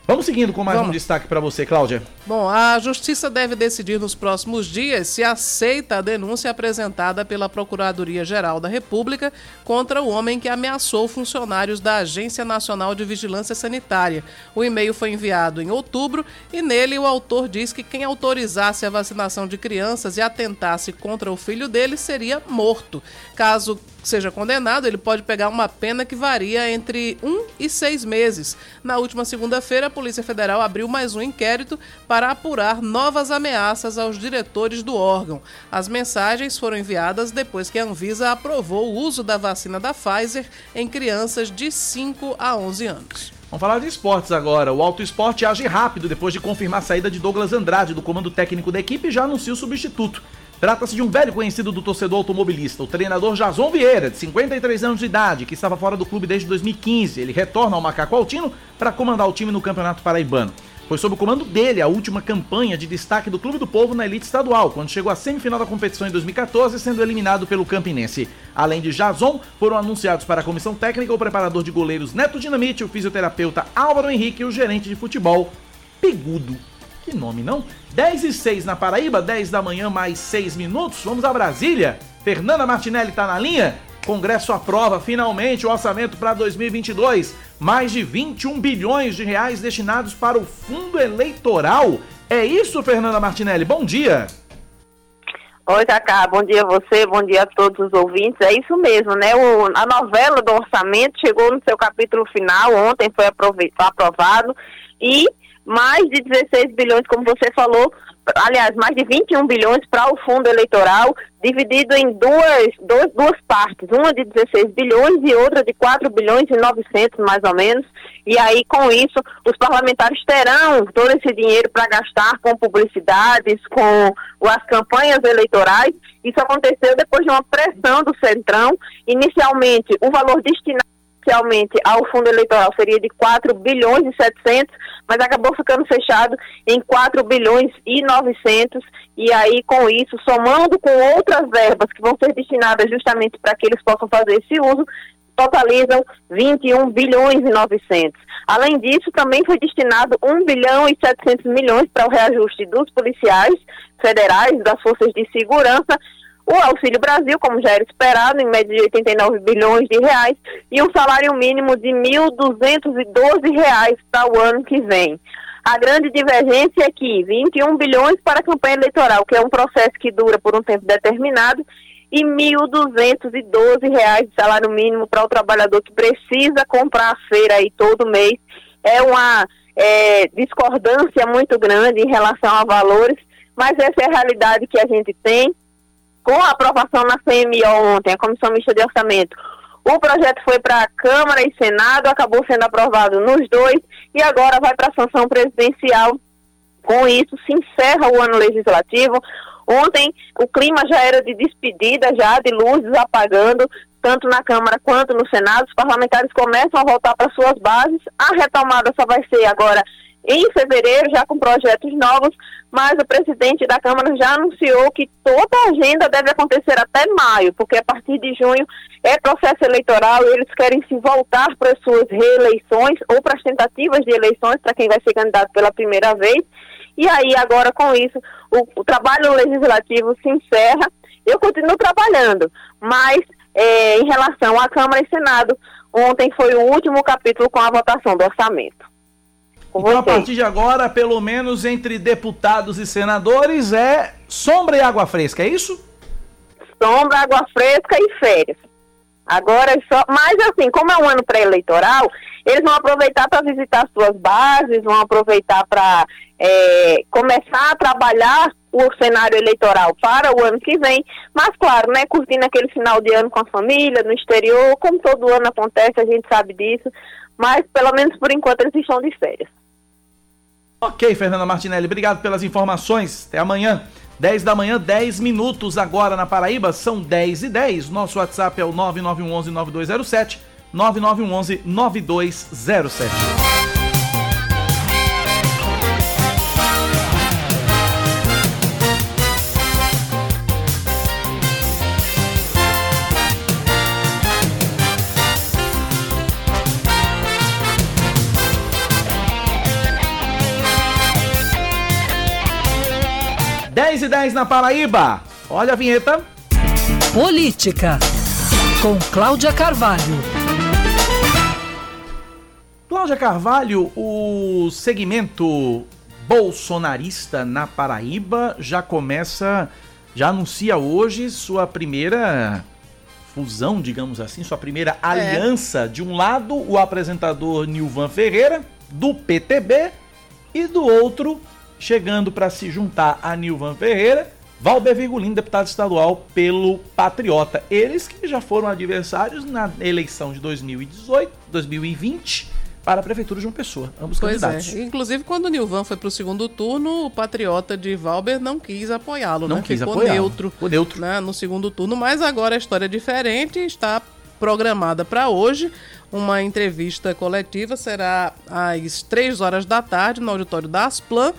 Vamos seguindo com mais Vamos. um destaque para você, Cláudia. Bom, a Justiça deve decidir nos próximos dias se aceita a denúncia apresentada pela Procuradoria-Geral da República contra o homem que ameaçou funcionários da Agência Nacional de Vigilância Sanitária. O e-mail foi enviado em outubro e nele o autor diz que quem autorizasse a vacinação de crianças e atentasse contra o filho dele seria morto. Caso seja condenado, ele pode pegar uma pena que varia entre um e seis meses. Na última segunda-feira, a Polícia Federal abriu mais um inquérito para apurar novas ameaças aos diretores do órgão. As mensagens foram enviadas depois que a Anvisa aprovou o uso da vacina da Pfizer em crianças de 5 a 11 anos. Vamos falar de esportes agora. O Auto Esporte age rápido depois de confirmar a saída de Douglas Andrade do comando técnico da equipe e já anuncia o substituto. Trata-se de um velho conhecido do torcedor automobilista, o treinador Jason Vieira, de 53 anos de idade, que estava fora do clube desde 2015. Ele retorna ao Macaco Altino para comandar o time no Campeonato Paraibano. Foi sob o comando dele a última campanha de destaque do Clube do Povo na elite estadual, quando chegou à semifinal da competição em 2014, sendo eliminado pelo Campinense. Além de Jason, foram anunciados para a comissão técnica o preparador de goleiros Neto Dinamite, o fisioterapeuta Álvaro Henrique e o gerente de futebol Pegudo. Que nome, não? 10 e 6 na Paraíba, 10 da manhã, mais 6 minutos. Vamos a Brasília. Fernanda Martinelli tá na linha. Congresso aprova finalmente o orçamento para 2022. Mais de 21 bilhões de reais destinados para o fundo eleitoral. É isso, Fernanda Martinelli. Bom dia. Oi, Cacá, bom dia a você, bom dia a todos os ouvintes. É isso mesmo, né? O- a novela do orçamento chegou no seu capítulo final, ontem foi aprovado, e mais de 16 bilhões, como você falou, aliás, mais de 21 bilhões para o fundo eleitoral, dividido em duas, duas, duas partes, uma de 16 bilhões e outra de 4 bilhões e 900, mais ou menos. E aí, com isso, os parlamentares terão todo esse dinheiro para gastar com publicidades, com as campanhas eleitorais. Isso aconteceu depois de uma pressão do Centrão. Inicialmente, o valor destinado inicialmente ao fundo eleitoral seria de 4 bilhões e 700, mas acabou ficando fechado em 4 bilhões e 900, e aí com isso, somando com outras verbas que vão ser destinadas justamente para que eles possam fazer esse uso, totalizam 21 bilhões e 900. Além disso, também foi destinado 1 bilhão e 700 milhões para o reajuste dos policiais federais, das forças de segurança, o Auxílio Brasil, como já era esperado, em média de 89 bilhões de reais, e um salário mínimo de 1.212 reais para o ano que vem. A grande divergência é que 21 bilhões para a campanha eleitoral, que é um processo que dura por um tempo determinado, e 1.212 reais de salário mínimo para o trabalhador que precisa comprar a feira aí todo mês. É uma é, discordância muito grande em relação a valores, mas essa é a realidade que a gente tem com a aprovação na CMO ontem, a Comissão Mista de Orçamento, o projeto foi para a Câmara e Senado, acabou sendo aprovado nos dois e agora vai para a sanção presidencial. Com isso, se encerra o ano legislativo. Ontem, o clima já era de despedida, já de luzes apagando, tanto na Câmara quanto no Senado. Os parlamentares começam a voltar para suas bases. A retomada só vai ser agora em fevereiro, já com projetos novos, mas o presidente da Câmara já anunciou que toda a agenda deve acontecer até maio, porque a partir de junho é processo eleitoral e eles querem se voltar para as suas reeleições ou para as tentativas de eleições para quem vai ser candidato pela primeira vez. E aí, agora com isso, o, o trabalho legislativo se encerra. Eu continuo trabalhando, mas é, em relação à Câmara e Senado, ontem foi o último capítulo com a votação do orçamento. Então, a partir de agora, pelo menos entre deputados e senadores, é sombra e água fresca, é isso? Sombra, água fresca e férias. Agora é só. Mas, assim, como é um ano pré-eleitoral, eles vão aproveitar para visitar suas bases, vão aproveitar para é, começar a trabalhar o cenário eleitoral para o ano que vem. Mas, claro, né, curtindo aquele final de ano com a família, no exterior, como todo ano acontece, a gente sabe disso. Mas, pelo menos por enquanto, eles estão de férias. Ok, Fernanda Martinelli, obrigado pelas informações. Até amanhã. 10 da manhã, 10 minutos agora na Paraíba, são 10 e 10. Nosso WhatsApp é o 9911 9207 9911 9207. 10 e 10 na Paraíba. Olha a vinheta. Política, com Cláudia Carvalho. Cláudia Carvalho, o segmento bolsonarista na Paraíba já começa, já anuncia hoje sua primeira fusão, digamos assim, sua primeira aliança. De um lado, o apresentador Nilvan Ferreira, do PTB, e do outro, chegando para se juntar a Nilvan Ferreira, Valber Virgulino, deputado estadual pelo Patriota. Eles que já foram adversários na eleição de 2018, 2020 para a prefeitura de João Pessoa, ambos Pois candidatos. é. Inclusive, quando o Nilvan foi para o segundo turno, o patriota de Valber não quis apoiá-lo, Não né? quis Ficou apoiá-lo. neutro, Ficou neutro. Né? no segundo turno. Mas agora a história é diferente, está programada para hoje. Uma entrevista coletiva será às três horas da tarde no auditório da Asplan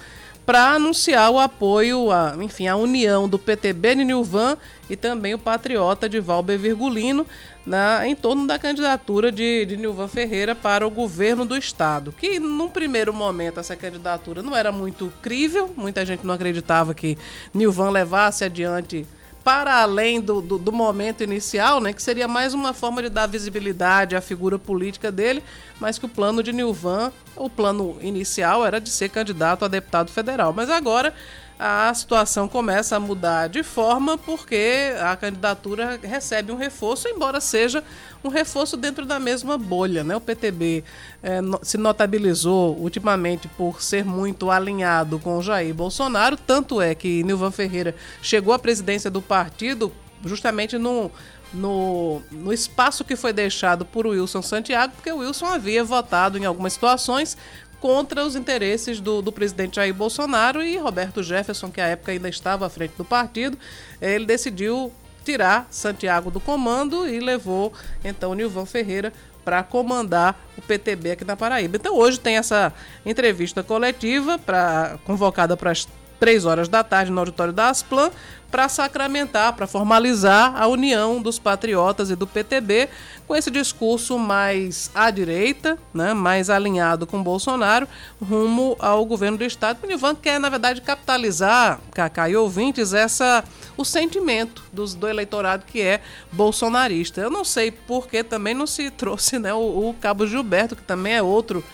para anunciar o apoio, a, enfim, a união do PTB de Nilvan e também o patriota de Valber Virgulino na, em torno da candidatura de, de Nilvan Ferreira para o governo do estado. Que num primeiro momento essa candidatura não era muito crível, muita gente não acreditava que Nilvan levasse adiante para além do, do, do momento inicial, né, que seria mais uma forma de dar visibilidade à figura política dele, mas que o plano de Nilvan, o plano inicial era de ser candidato a deputado federal. Mas agora a situação começa a mudar de forma porque a candidatura recebe um reforço, embora seja um reforço dentro da mesma bolha. Né? O PTB eh, no- se notabilizou ultimamente por ser muito alinhado com Jair Bolsonaro, tanto é que Nilvan Ferreira chegou à presidência do partido justamente no, no, no espaço que foi deixado por Wilson Santiago, porque o Wilson havia votado em algumas situações contra os interesses do, do presidente Jair Bolsonaro e Roberto Jefferson, que à época ainda estava à frente do partido, ele decidiu tirar Santiago do comando e levou então Nilvan Ferreira para comandar o PTB aqui na Paraíba. Então hoje tem essa entrevista coletiva pra, convocada para as três horas da tarde no auditório da Asplan para sacramentar, para formalizar a união dos patriotas e do PTB com esse discurso mais à direita, né, mais alinhado com Bolsonaro, rumo ao governo do estado. O Nivan quer, na verdade, capitalizar, Cacá e ouvintes, essa, o sentimento dos, do eleitorado que é bolsonarista. Eu não sei por que também não se <laughs> trouxe né, o, o Cabo Gilberto, que também é outro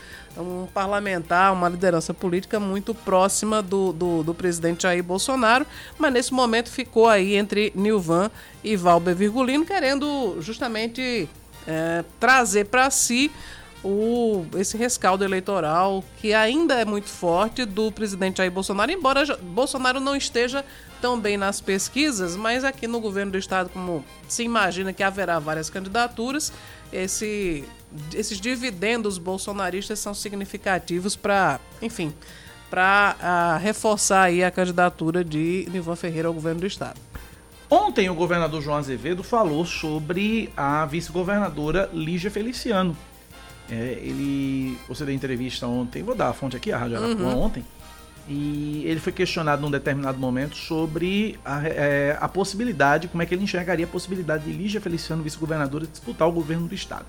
um parlamentar, uma liderança política muito próxima do, do, do presidente Jair Bolsonaro, mas nesse momento ficou aí entre Nilvan e Valber Virgulino, querendo justamente é, trazer para si o, esse rescaldo eleitoral que ainda é muito forte do presidente Jair Bolsonaro, embora Bolsonaro não esteja tão bem nas pesquisas, mas aqui no governo do estado, como se imagina que haverá várias candidaturas, esse, esses dividendos bolsonaristas são significativos para, enfim, para reforçar aí a candidatura de Nivan Ferreira ao governo do estado. Ontem o governador João Azevedo falou sobre a vice-governadora Lígia Feliciano. É, ele, você deu entrevista ontem, vou dar a fonte aqui, a Rádio Arapuã Uhum. ontem, e ele foi questionado num determinado momento sobre a, é, a possibilidade, como é que ele enxergaria a possibilidade de Lígia Feliciano, vice-governadora, disputar o governo do estado.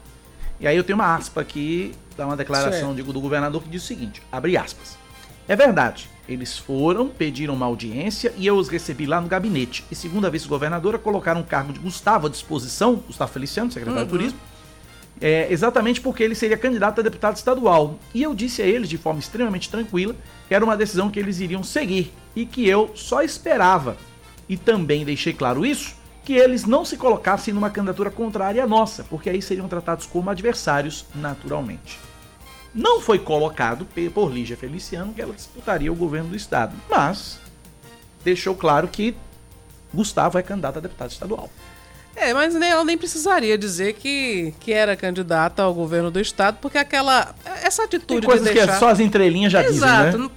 E aí eu tenho uma aspa aqui, dá uma declaração digo, do governador que diz o seguinte, abre aspas. É verdade, eles foram, pediram uma audiência e eu os recebi lá no gabinete. E segundo a vice-governadora, colocaram o cargo de Gustavo à disposição, Gustavo Feliciano, secretário de Uhum. Turismo, é, exatamente porque ele seria candidato a deputado estadual. E eu disse a eles, de forma extremamente tranquila, que era uma decisão que eles iriam seguir e que eu só esperava. E também deixei claro isso, que eles não se colocassem numa candidatura contrária à nossa, porque aí seriam tratados como adversários naturalmente. Não foi colocado por Lígia Feliciano que ela disputaria o governo do estado, mas deixou claro que Gustavo é candidato a deputado estadual. É, mas nem, ela nem precisaria dizer que, que era candidata ao governo do estado, porque aquela. Essa atitude Tem coisas de que deixar... só as entrelinhas já dizem, Exato. né?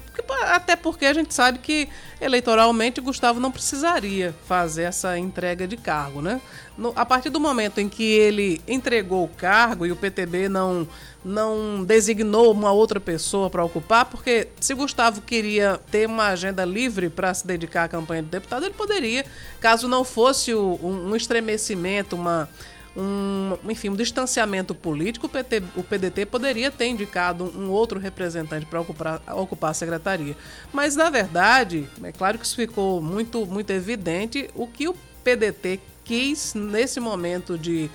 Até porque a gente sabe que eleitoralmente Gustavo não precisaria fazer essa entrega de cargo, né? No, a partir do momento em que ele entregou o cargo e o PTB não, não designou uma outra pessoa para ocupar, porque se Gustavo queria ter uma agenda livre para se dedicar à campanha do deputado, ele poderia, caso não fosse o, um, um estremecimento, uma um, enfim, um distanciamento político, o, PT, o PDT poderia ter indicado um outro representante para ocupar, ocupar a secretaria. Mas, na verdade, é claro que isso ficou muito, muito evidente, o que o PDT quis nesse momento de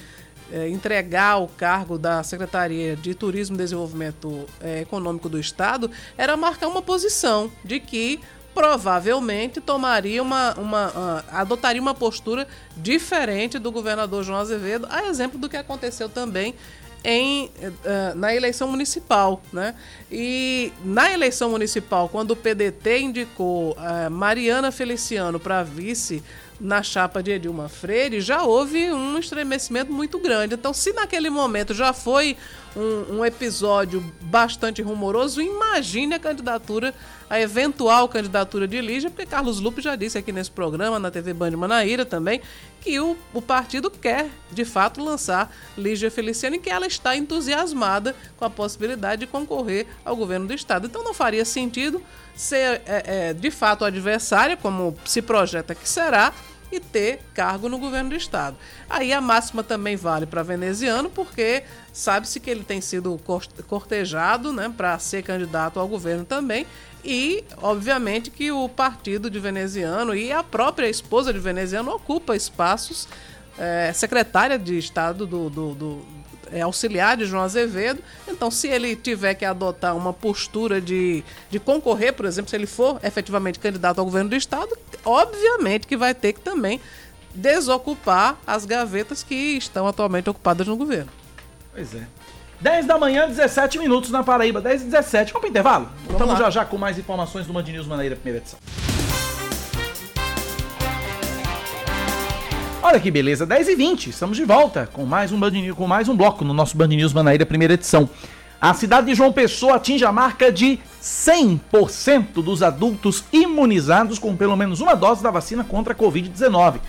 é, entregar o cargo da Secretaria de Turismo e Desenvolvimento é, Econômico do Estado era marcar uma posição de que provavelmente tomaria uma, uma uh, adotaria uma postura diferente do governador João Azevedo, a exemplo do que aconteceu também em, uh, na eleição municipal. Né? E na eleição municipal, quando o PDT indicou uh, Mariana Feliciano para vice na chapa de Edilma Freire, já houve um estremecimento muito grande. Então, se naquele momento já foi um, um episódio bastante rumoroso, imagine a candidatura a eventual candidatura de Lígia, porque Carlos Lupe já disse aqui nesse programa, na TV Band Manaíra também, que o, o partido quer, de fato, lançar Lígia Feliciano e que ela está entusiasmada com a possibilidade de concorrer ao governo do Estado. Então não faria sentido ser, é, é, de fato, adversária, como se projeta que será, e ter cargo no governo do estado. Aí a máxima também vale para veneziano, porque sabe-se que ele tem sido cortejado né, para ser candidato ao governo também, e, obviamente, que o partido de veneziano e a própria esposa de veneziano ocupa espaços. É, secretária de Estado do, do, do é, auxiliar de João Azevedo. Então, se ele tiver que adotar uma postura de, de concorrer, por exemplo, se ele for efetivamente candidato ao governo do Estado, obviamente que vai ter que também desocupar as gavetas que estão atualmente ocupadas no governo. Pois é. 10 da manhã, 17 minutos na Paraíba. 10 e 17. Vamos pro intervalo? Estamos já já com mais informações do Band News Manaíra, primeira edição. Olha que beleza, 10 e 20 estamos de volta com mais um Band News, com mais um bloco no nosso Band News Manaíra, primeira edição. A cidade de João Pessoa atinge a marca de 100% dos adultos imunizados com pelo menos uma dose da vacina contra a Covid-19.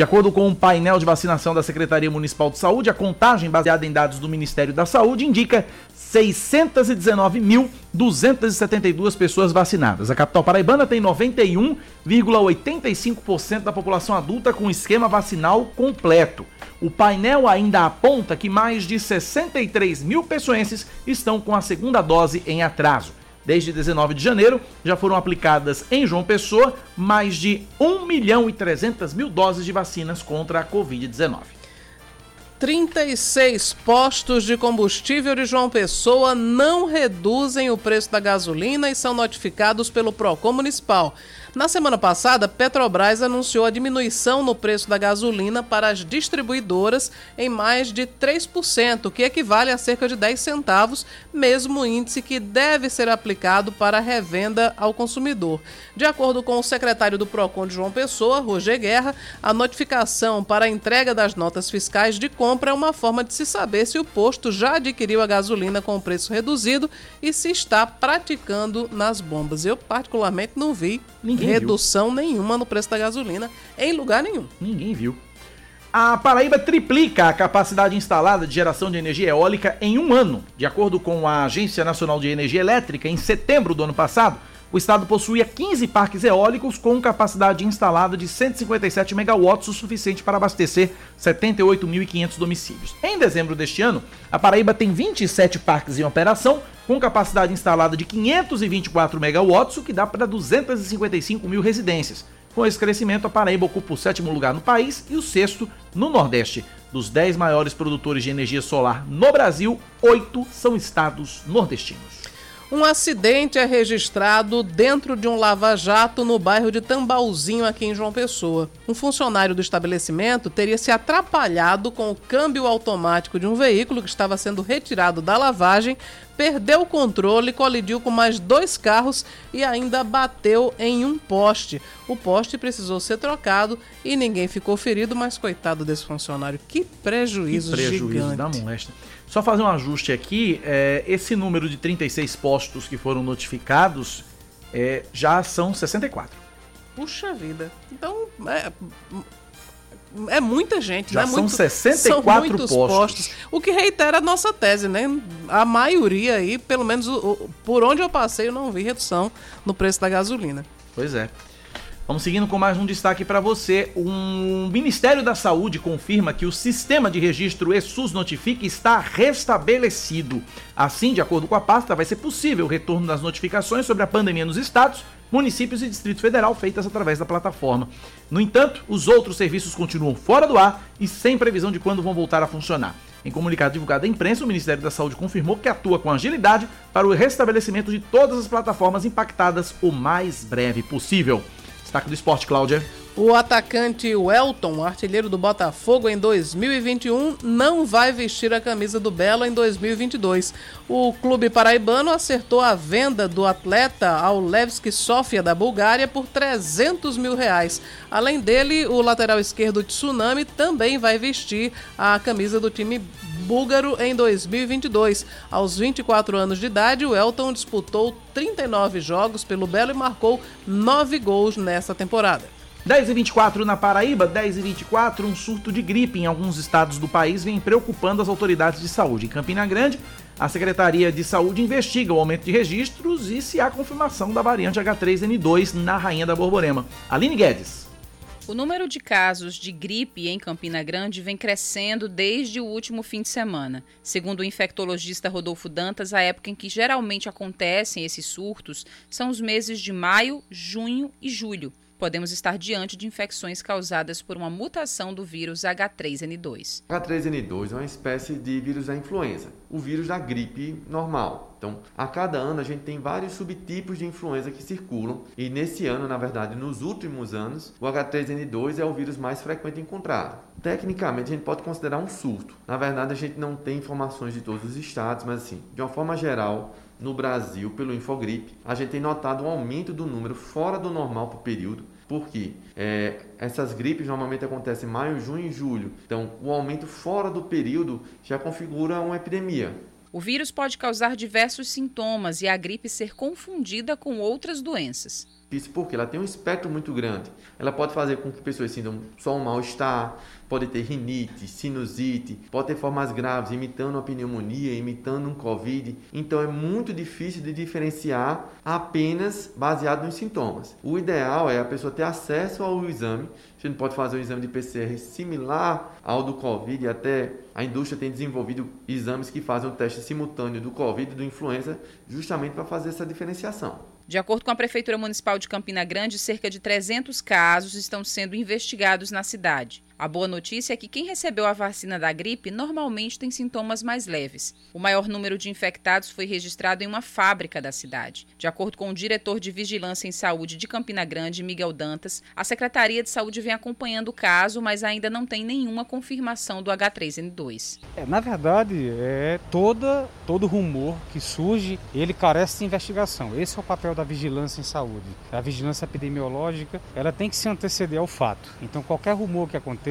De acordo com o um painel de vacinação da Secretaria Municipal de Saúde, a contagem baseada em dados do Ministério da Saúde indica 619.272 pessoas vacinadas. A capital paraibana tem 91,85% da população adulta com esquema vacinal completo. O painel ainda aponta que mais de 63 mil pessoenses estão com a segunda dose em atraso. Desde 19 de janeiro, já foram aplicadas em João Pessoa mais de 1 milhão e 300 mil doses de vacinas contra a Covid-19. 36 postos de combustível de João Pessoa não reduzem o preço da gasolina e são notificados pelo PROCON Municipal. Na semana passada, Petrobras anunciou a diminuição no preço da gasolina para as distribuidoras em mais de 3%, que equivale a cerca de 10 centavos, mesmo índice que deve ser aplicado para a revenda ao consumidor. De acordo com o secretário do PROCON de João Pessoa, Roger Guerra, a notificação para a entrega das notas fiscais de compra é uma forma de se saber se o posto já adquiriu a gasolina com preço reduzido e se está praticando nas bombas. Eu, particularmente, não vi Ninguém redução viu. nenhuma no preço da gasolina em lugar nenhum. Ninguém viu. A Paraíba triplica a capacidade instalada de geração de energia eólica em um ano. De acordo com a Agência Nacional de Energia Elétrica, em setembro do ano passado, o estado possuía 15 parques eólicos com capacidade instalada de 157 megawatts, o suficiente para abastecer 78.500 domicílios. Em dezembro deste ano, a Paraíba tem 27 parques em operação, com capacidade instalada de 524 megawatts, o que dá para 255 mil residências. Com esse crescimento, a Paraíba ocupa o sétimo lugar no país e o sexto no Nordeste. Dos 10 maiores produtores de energia solar no Brasil, oito são estados nordestinos. Um acidente é registrado dentro de um lava-jato no bairro de Tambauzinho, aqui em João Pessoa. Um funcionário do estabelecimento teria se atrapalhado com o câmbio automático de um veículo que estava sendo retirado da lavagem, perdeu o controle, colidiu com mais dois carros e ainda bateu em um poste. O poste precisou ser trocado e ninguém ficou ferido, mas coitado desse funcionário. Que prejuízo, que prejuízo gigante. da moléstia. Só fazer um ajuste aqui, é, esse número de 36 postos que foram notificados é, já são 64. Puxa vida. Então, é, é muita gente, Já né? são Muito, 64 são muitos postos. O que reitera a nossa tese, né? A maioria aí, pelo menos o- o- por onde eu passei, eu não vi redução no preço da gasolina. Pois é. Vamos seguindo com mais um destaque para você. O Ministério da Saúde confirma que o sistema de registro ESUS Notifique está restabelecido. Assim, de acordo com a pasta, vai ser possível o retorno das notificações sobre a pandemia nos estados, municípios e Distrito Federal feitas através da plataforma. No entanto, os outros serviços continuam fora do ar e sem previsão de quando vão voltar a funcionar. Em comunicado divulgado à imprensa, o Ministério da Saúde confirmou que atua com agilidade para o restabelecimento de todas as plataformas impactadas o mais breve possível. Destaque do esporte, Cláudia. O atacante Welton, artilheiro do Botafogo em 2021, não vai vestir a camisa do Belo em 2022. O clube paraibano acertou a venda do atleta ao Levski Sofia da Bulgária por 300 mil reais. Além dele, o lateral esquerdo Tsunami também vai vestir a camisa do time búlgaro em 2022. Aos 24 anos de idade, o Elton disputou 39 jogos pelo Belo e marcou 9 gols nessa temporada. 10 e 24 na Paraíba, 10 e 24, um surto de gripe em alguns estados do país vem preocupando as autoridades de saúde. Em Campina Grande, a Secretaria de Saúde investiga o aumento de registros e se há confirmação da variante H3N2 na Rainha da Borborema. Aline Guedes. O número de casos de gripe em Campina Grande vem crescendo desde o último fim de semana. Segundo o infectologista Rodolfo Dantas, a época em que geralmente acontecem esses surtos são os meses de maio, junho e julho. Podemos estar diante de infecções causadas por uma mutação do vírus H3N2. H3N2 é uma espécie de vírus da influenza, o vírus da gripe normal. Então, a cada ano a gente tem vários subtipos de influenza que circulam e nesse ano, na verdade, nos últimos anos, o H3N2 é o vírus mais frequente encontrado. Tecnicamente, a gente pode considerar um surto. Na verdade, a gente não tem informações de todos os estados, mas assim, de uma forma geral, no Brasil, pelo Infogripe, a gente tem notado um aumento do número fora do normal por período, porque é, essas gripes normalmente acontecem em maio, junho e julho. Então, o aumento fora do período já configura uma epidemia. O vírus pode causar diversos sintomas e a gripe ser confundida com outras doenças. Isso porque ela tem um espectro muito grande. Ela pode fazer com que pessoas sintam só um mal-estar, pode ter rinite, sinusite, pode ter formas graves, imitando uma pneumonia, imitando um Covid. Então é muito difícil de diferenciar apenas baseado nos sintomas. O ideal é a pessoa ter acesso ao exame. A gente pode fazer um exame de PCR similar ao do Covid, até a indústria tem desenvolvido exames que fazem o teste simultâneo do Covid e do influenza, justamente para fazer essa diferenciação. De acordo com a Prefeitura Municipal de Campina Grande, cerca de 300 casos estão sendo investigados na cidade. A boa notícia é que quem recebeu a vacina da gripe normalmente tem sintomas mais leves. O maior número de infectados foi registrado em uma fábrica da cidade. De acordo com o diretor de Vigilância em Saúde de Campina Grande, Miguel Dantas, a Secretaria de Saúde vem acompanhando o caso, mas ainda não tem nenhuma confirmação do H3N2. É, na verdade, é toda, todo rumor que surge, ele carece de investigação. Esse é o papel da vigilância em saúde. A vigilância epidemiológica, ela tem que se anteceder ao fato. Então, qualquer rumor que aconteça,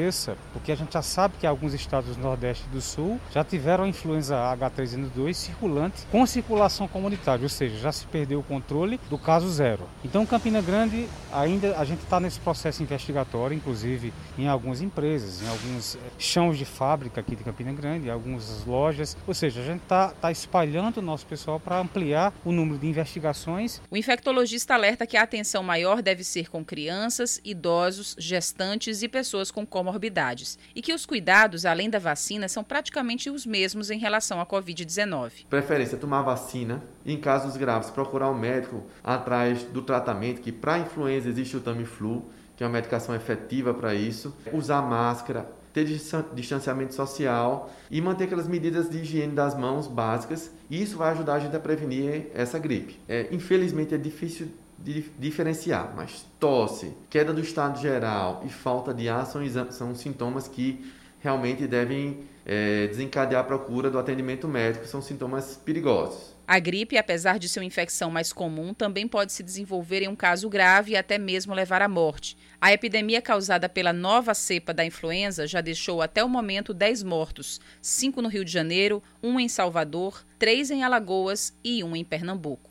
porque a gente já sabe que alguns estados do Nordeste e do Sul já tiveram a influenza H3N2 circulante com circulação comunitária, ou seja, já se perdeu o controle do caso zero. Então, Campina Grande, ainda a gente está nesse processo investigatório, inclusive em algumas empresas, em alguns eh, chãos de fábrica aqui de Campina Grande, em algumas lojas, ou seja, a gente está tá espalhando o nosso pessoal para ampliar o número de investigações. O infectologista alerta que a atenção maior deve ser com crianças, idosos, gestantes e pessoas com comorbidades, e que os cuidados, além da vacina, são praticamente os mesmos em relação à Covid-19. Preferência é tomar vacina e, em casos graves, procurar um médico atrás do tratamento, que para influenza existe o Tamiflu, que é uma medicação efetiva para isso. Usar máscara, ter distanciamento social e manter aquelas medidas de higiene das mãos básicas. E isso vai ajudar a gente a prevenir essa gripe. É, infelizmente é difícil diferenciar, mas tosse, queda do estado geral e falta de ar são, são sintomas que realmente devem é, desencadear a procura do atendimento médico, são sintomas perigosos. A gripe, apesar de ser uma infecção mais comum, também pode se desenvolver em um caso grave e até mesmo levar à morte. A epidemia causada pela nova cepa da influenza já deixou até o momento 10 mortos, 5 no Rio de Janeiro, 1 em Salvador, 3 em Alagoas e 1 em Pernambuco.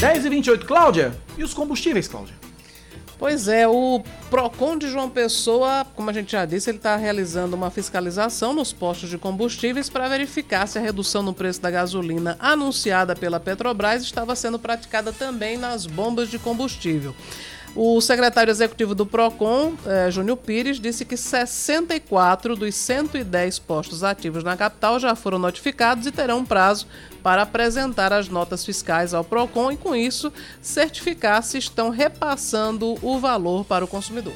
10 e 28 Cláudia, e os combustíveis, Cláudia? Pois é, o PROCON de João Pessoa, como a gente já disse, ele está realizando uma fiscalização nos postos de combustíveis para verificar se a redução no preço da gasolina anunciada pela Petrobras estava sendo praticada também nas bombas de combustível. O secretário executivo do PROCON, eh, Júnior Pires, disse que 64 dos 110 postos ativos na capital já foram notificados e terão prazo para apresentar as notas fiscais ao PROCON e, com isso, certificar se estão repassando o valor para o consumidor.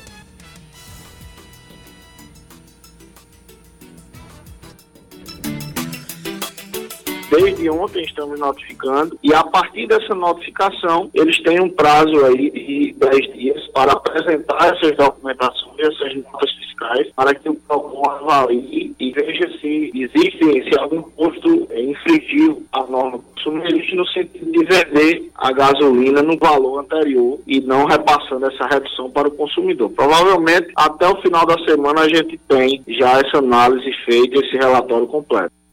Desde ontem estamos notificando e a partir dessa notificação eles têm um prazo aí de 10 dias para apresentar essas documentações, essas notas fiscais, para que o PROCON avalie e veja se existe, se algum custo infringiu a norma consumerista no sentido de vender a gasolina no valor anterior e não repassando essa redução para o consumidor. Provavelmente até o final da semana a gente tem já essa análise feita, esse relatório completo.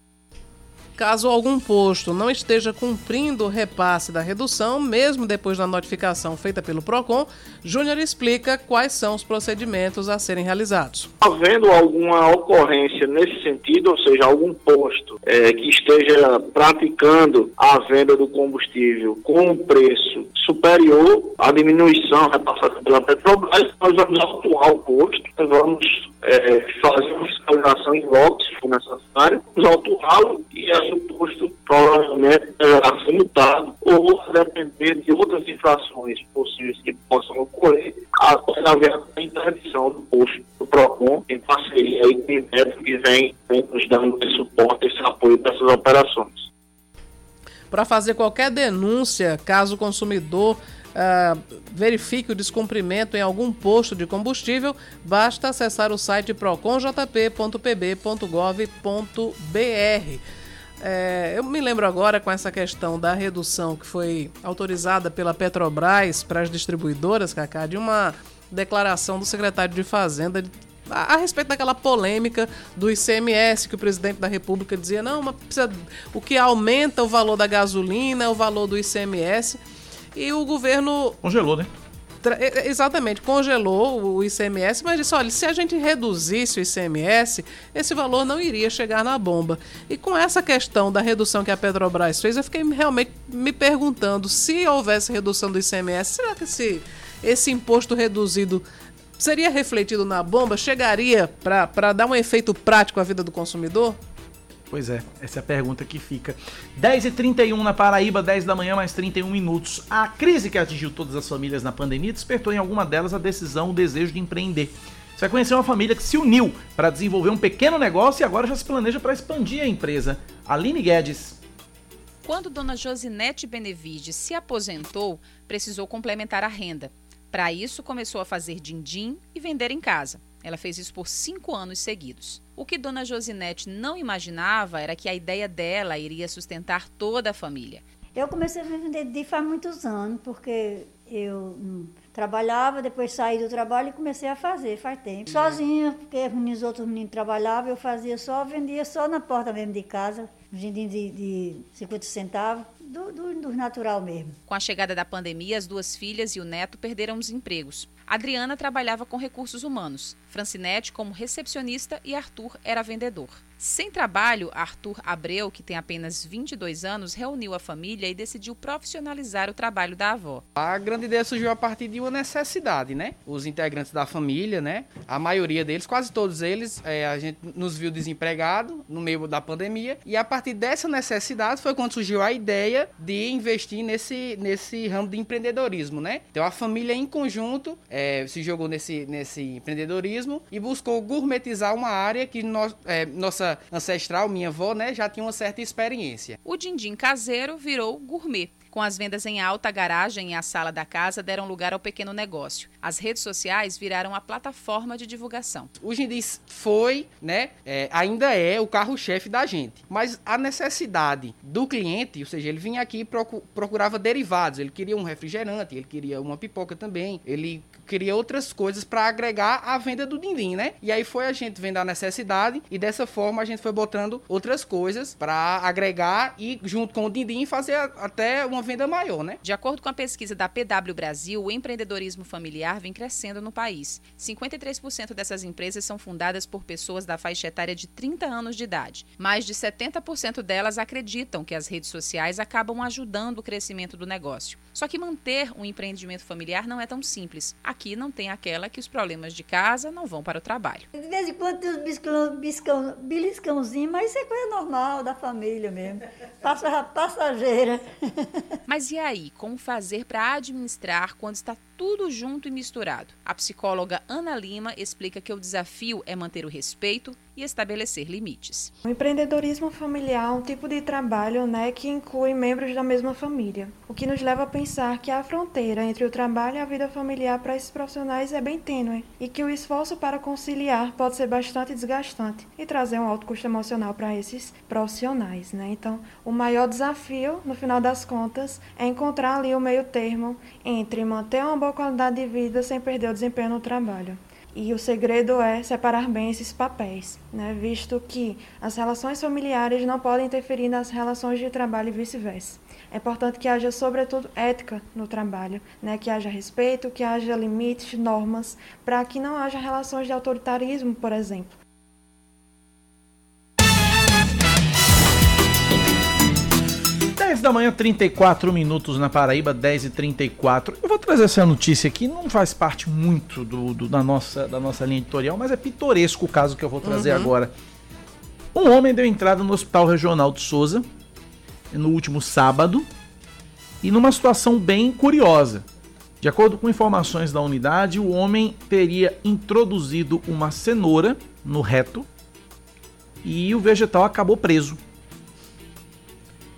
Caso algum posto não esteja cumprindo o repasse da redução, mesmo depois da notificação feita pelo PROCON, Júnior explica quais são os procedimentos a serem realizados. Havendo alguma ocorrência nesse sentido, ou seja, algum posto é, que esteja praticando a venda do combustível com um preço superior à diminuição repassada pela Petrobras, nós vamos autuar o posto, vamos é, fazer uma fiscalização em loco, se for necessário, vamos autuá-lo e aí o posto provavelmente deverá ser multado ou a depender de outras infrações possíveis que possam ocorrer, após haver a interdição do posto do PROCON em parceria aí com o INEP que vem, vem nos dando esse suporte, esse apoio dessas operações. Para fazer qualquer denúncia, caso o consumidor Uh, verifique o descumprimento em algum posto de combustível, basta acessar o site proconjp.pb.gov.br. É, eu me lembro agora com essa questão da redução que foi autorizada pela Petrobras para as distribuidoras, Cacá, de uma declaração do secretário de Fazenda a, a, respeito daquela polêmica do ICMS que o presidente da República dizia, não, mas precisa, o que aumenta o valor da gasolina é o valor do ICMS. E o governo. Congelou, né? Exatamente, congelou o ICMS, mas disse: olha, se a gente reduzisse o ICMS, esse valor não iria chegar na bomba. E com essa questão da redução que a Petrobras fez, eu fiquei realmente me perguntando: se houvesse redução do ICMS, será que esse, esse imposto reduzido seria refletido na bomba? Chegaria para dar um efeito prático à vida do consumidor? Pois é, essa é a pergunta que fica. 10h31 na Paraíba, 10 da manhã, mais 31 minutos. A crise que atingiu todas as famílias na pandemia despertou em alguma delas a decisão, o desejo de empreender. Você vai conhecer uma família que se uniu para desenvolver um pequeno negócio e agora já se planeja para expandir a empresa. Aline Guedes. Quando dona Josinete Benevides se aposentou, precisou complementar a renda. Para isso, começou a fazer din-din e vender em casa. Ela fez isso por cinco anos seguidos. O que Dona Josinete não imaginava era que a ideia dela iria sustentar toda a família. Eu comecei a vender de faz muitos anos, porque eu trabalhava, depois saí do trabalho e comecei a fazer, faz tempo. Sozinha, porque os outros meninos trabalhavam, eu fazia só, vendia só na porta mesmo de casa, vendinho de, de 50 centavos do, do, do natural mesmo. Com a chegada da pandemia, as duas filhas e o neto perderam os empregos. Adriana trabalhava com recursos humanos, Francinete como recepcionista e Arthur era vendedor. Sem trabalho, Arthur Abreu, que tem apenas 22 anos, reuniu a família e decidiu profissionalizar o trabalho da avó. A grande ideia surgiu a partir de uma necessidade, né? Os integrantes da família, né? A maioria deles, quase todos eles, é, a gente nos viu desempregado no meio da pandemia e a partir dessa necessidade foi quando surgiu a ideia de investir nesse, nesse ramo de empreendedorismo, né? Então a família em conjunto é, se jogou nesse, nesse empreendedorismo e buscou gourmetizar uma área que nós, é, nossa ancestral, minha avó, né, já tinha uma certa experiência. O dindim caseiro virou gourmet. Com as vendas em alta, a garagem e a sala da casa deram lugar ao pequeno negócio. As redes sociais viraram a plataforma de divulgação. O Gindis foi, né, é, ainda é o carro-chefe da gente. Mas a necessidade do cliente, ou seja, ele vinha aqui e procurava derivados. Ele queria um refrigerante, ele queria uma pipoca também, ele queria outras coisas para agregar a venda do dindim, né? E aí foi a gente vendo a necessidade e dessa forma a gente foi botando outras coisas para agregar e junto com o dindim fazer até uma uma venda maior, né? De acordo com a pesquisa da PW Brasil, o empreendedorismo familiar vem crescendo no país. 53% dessas empresas são fundadas por pessoas da faixa etária de 30 anos de idade. Mais de 70% delas acreditam que as redes sociais acabam ajudando o crescimento do negócio. Só que manter um empreendimento familiar não é tão simples. Aqui não tem aquela que os problemas de casa não vão para o trabalho. De vez em quando tem uns biscão, biscão, beliscãozinhos, mas isso é coisa normal da família mesmo. Passa, passageira. <laughs> Mas e aí, como fazer para administrar quando está tudo junto e misturado? A psicóloga Ana Lima explica que o desafio é manter o respeito e estabelecer limites. O empreendedorismo familiar é um tipo de trabalho né, que inclui membros da mesma família, o que nos leva a pensar que a fronteira entre o trabalho e a vida familiar para esses profissionais é bem tênue e que o esforço para conciliar pode ser bastante desgastante e trazer um alto custo emocional para esses profissionais. Né? Então, o maior desafio, no final das contas, é encontrar ali o meio termo entre manter uma boa qualidade de vida sem perder o desempenho no trabalho. E o segredo é separar bem esses papéis, né? visto que as relações familiares não podem interferir nas relações de trabalho e vice-versa. É importante que haja, sobretudo, ética no trabalho, né? que haja respeito, que haja limites, normas, para que não haja relações de autoritarismo, por exemplo. 10 da manhã, 34 minutos na Paraíba, 10 e 34. Eu vou trazer essa notícia aqui, não faz parte muito do, do, da, nossa, da nossa linha editorial, mas é pitoresco o caso que eu vou trazer Uhum. agora. Um homem deu entrada no Hospital Regional de Souza no último sábado e numa situação bem curiosa. De acordo com informações da unidade, o homem teria introduzido uma cenoura no reto e o vegetal acabou preso.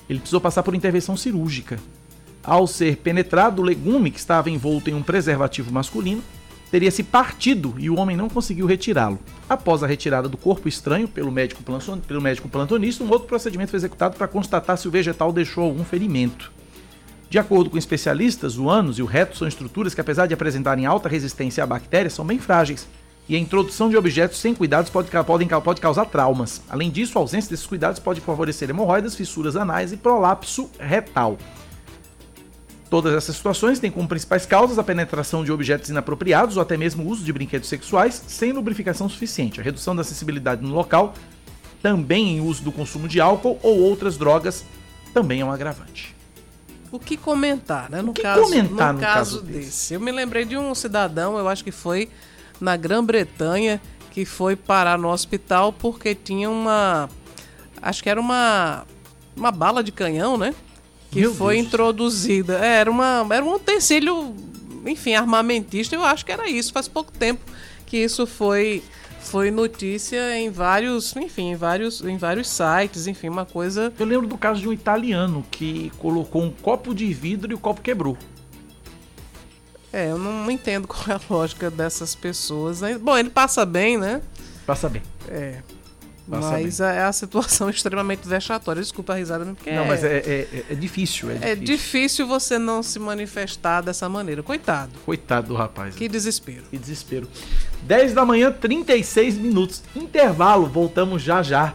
Ele precisou passar por intervenção cirúrgica. Ao ser penetrado, o legume, que estava envolto em um preservativo masculino, teria se partido e o homem não conseguiu retirá-lo. Após a retirada do corpo estranho pelo médico, pelo médico plantonista, um outro procedimento foi executado para constatar se o vegetal deixou algum ferimento. De acordo com especialistas, o ânus e o reto são estruturas que, apesar de apresentarem alta resistência a bactérias, são bem frágeis. E a introdução de objetos sem cuidados pode, podem ca- pode causar traumas. Além disso, a ausência desses cuidados pode favorecer hemorroidas, fissuras anais e prolapso retal. Todas essas situações têm como principais causas a penetração de objetos inapropriados ou até mesmo o uso de brinquedos sexuais sem lubrificação suficiente, a redução da acessibilidade no local, também em uso do consumo de álcool ou outras drogas, também é um agravante. O que comentar, né? No que caso, comentar no no caso caso desse? Eu me lembrei de um cidadão, eu acho que foi na Grã-Bretanha, que foi parar no hospital porque tinha uma. Acho que era uma. Uma bala de canhão, né? Que Meu foi Deus. introduzida. É, era, uma, era um utensílio, enfim, armamentista. Eu acho que era isso. Faz pouco tempo que isso foi foi notícia em vários, enfim, em vários, em vários sites, enfim, uma coisa. Eu lembro do caso de um italiano que colocou um copo de vidro e o copo quebrou. É, eu não entendo <laughs> qual é a lógica dessas pessoas. Bom, ele passa bem, né? Passa bem. É. Passa mas é a situação <laughs> extremamente vexatória. Desculpa a risada, porque Não, mas é, é- é difícil, é, é difícil. difícil você não se manifestar dessa maneira. Coitado. Coitado do rapaz. Que desespero. Que desespero. 10 da manhã, 36 minutos. Intervalo, voltamos já já.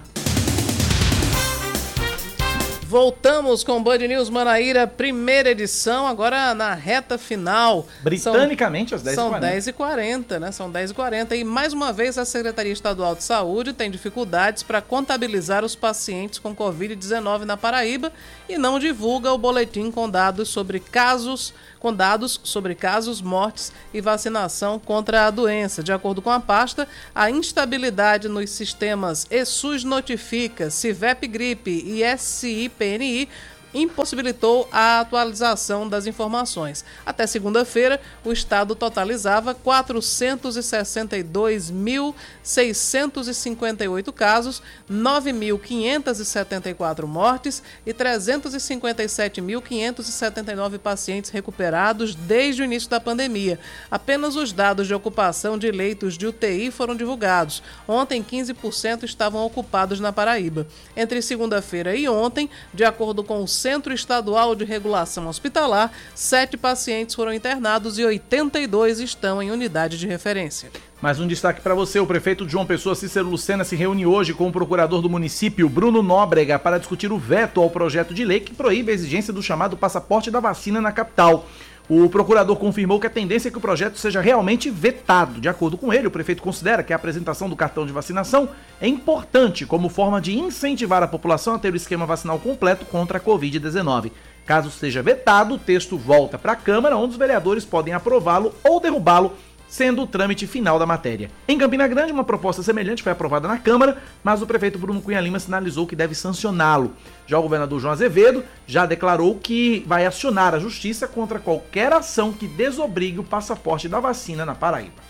Voltamos com Band News Manaíra, primeira edição, agora na reta final. Britanicamente, às 10h40. São 10h40, né? São 10h40. E mais uma vez a Secretaria Estadual de Saúde tem dificuldades para contabilizar os pacientes com Covid-19 na Paraíba e não divulga o boletim com dados sobre casos, com dados sobre casos, mortes e vacinação contra a doença. De acordo com a pasta, a instabilidade nos sistemas ESUS Notifica, CIVEP Gripe e SIPNI impossibilitou a atualização das informações. Até segunda-feira, o estado totalizava 462.658 casos, 9.574 mortes e 357.579 pacientes recuperados desde o início da pandemia. Apenas os dados de ocupação de leitos de UTI foram divulgados. Ontem, 15% estavam ocupados na Paraíba. Entre segunda-feira e ontem, de acordo com o Centro Estadual de Regulação Hospitalar, sete pacientes foram internados e 82 estão em unidade de referência. Mais um destaque para você: o prefeito de João Pessoa, Cícero Lucena, se reúne hoje com o procurador do município, Bruno Nóbrega, para discutir o veto ao projeto de lei que proíbe a exigência do chamado passaporte da vacina na capital. O procurador confirmou que a tendência é que o projeto seja realmente vetado. De acordo com ele, o prefeito considera que a apresentação do cartão de vacinação é importante como forma de incentivar a população a ter o esquema vacinal completo contra a Covid-19. Caso seja vetado, o texto volta para a Câmara, onde os vereadores podem aprová-lo ou derrubá-lo sendo o trâmite final da matéria. Em Campina Grande, uma proposta semelhante foi aprovada na Câmara, mas o prefeito Bruno Cunha Lima sinalizou que deve sancioná-lo. Já o governador João Azevedo já declarou que vai acionar a justiça contra qualquer ação que desobrigue o passaporte da vacina na Paraíba.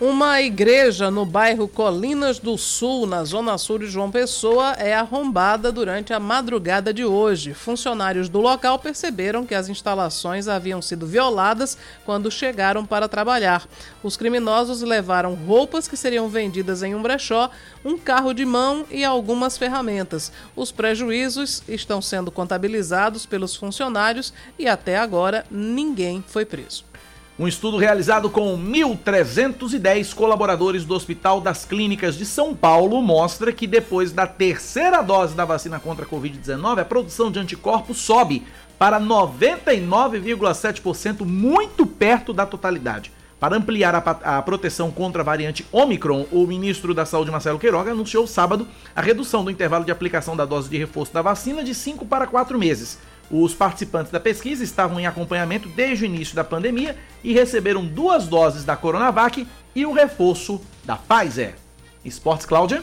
Uma igreja no bairro Colinas do Sul, na zona sul de João Pessoa, é arrombada durante a madrugada de hoje. Funcionários do local perceberam que as instalações haviam sido violadas quando chegaram para trabalhar. Os criminosos levaram roupas que seriam vendidas em um brechó, um carro de mão e algumas ferramentas. Os prejuízos estão sendo contabilizados pelos funcionários e até agora ninguém foi preso. Um estudo realizado com 1.310 colaboradores do Hospital das Clínicas de São Paulo mostra que depois da terceira dose da vacina contra a Covid-19, a produção de anticorpos sobe para 99,7%, muito perto da totalidade. Para ampliar a, a, proteção contra a variante Omicron, o ministro da Saúde, Marcelo Queiroga, anunciou sábado a redução do intervalo de aplicação da dose de reforço da vacina de 5 para 4 meses. Os participantes da pesquisa estavam em acompanhamento desde o início da pandemia e receberam duas doses da Coronavac e o reforço da Pfizer. Esportes, Cláudia?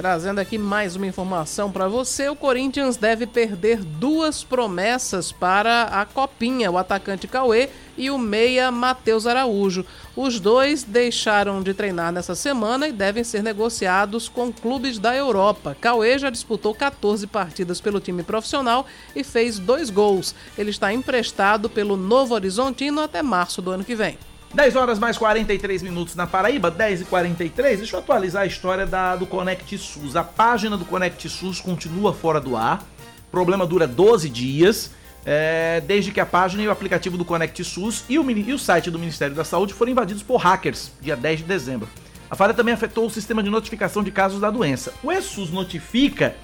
Trazendo aqui mais uma informação para você, o Corinthians deve perder duas promessas para a Copinha, o atacante Cauê e o meia Matheus Araújo. Os dois deixaram de treinar nessa semana e devem ser negociados com clubes da Europa. Cauê já disputou 14 partidas pelo time profissional e fez dois gols. Ele está emprestado pelo Novo Horizontino até março do ano que vem. 10 horas mais 43 minutos na Paraíba, 10 e 43. Deixa eu atualizar a história da, do Conect SUS. A página do Conect SUS continua fora do ar. O problema dura 12 dias, é, desde que a página e o aplicativo do Conect SUS e o, e o site do Ministério da Saúde foram invadidos por hackers, dia 10 de dezembro. A falha também afetou o sistema de notificação de casos da doença. O ESUS notifica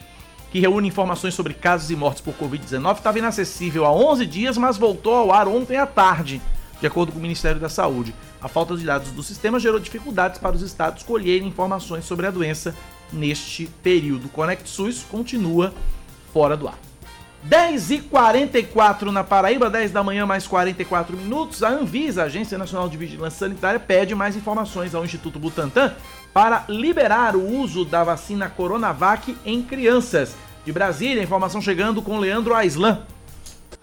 que reúne informações sobre casos e mortes por Covid-19, estava inacessível há 11 dias, mas voltou ao ar ontem à tarde de acordo com o Ministério da Saúde. A falta de dados do sistema gerou dificuldades para os estados colherem informações sobre a doença neste período. Conect SUS continua fora do ar. 10 e 44 na Paraíba, 10 da manhã mais 44 minutos. A Anvisa, Agência Nacional de Vigilância Sanitária, pede mais informações ao Instituto Butantan para liberar o uso da vacina Coronavac em crianças. De Brasília, informação chegando com Leandro Aislan.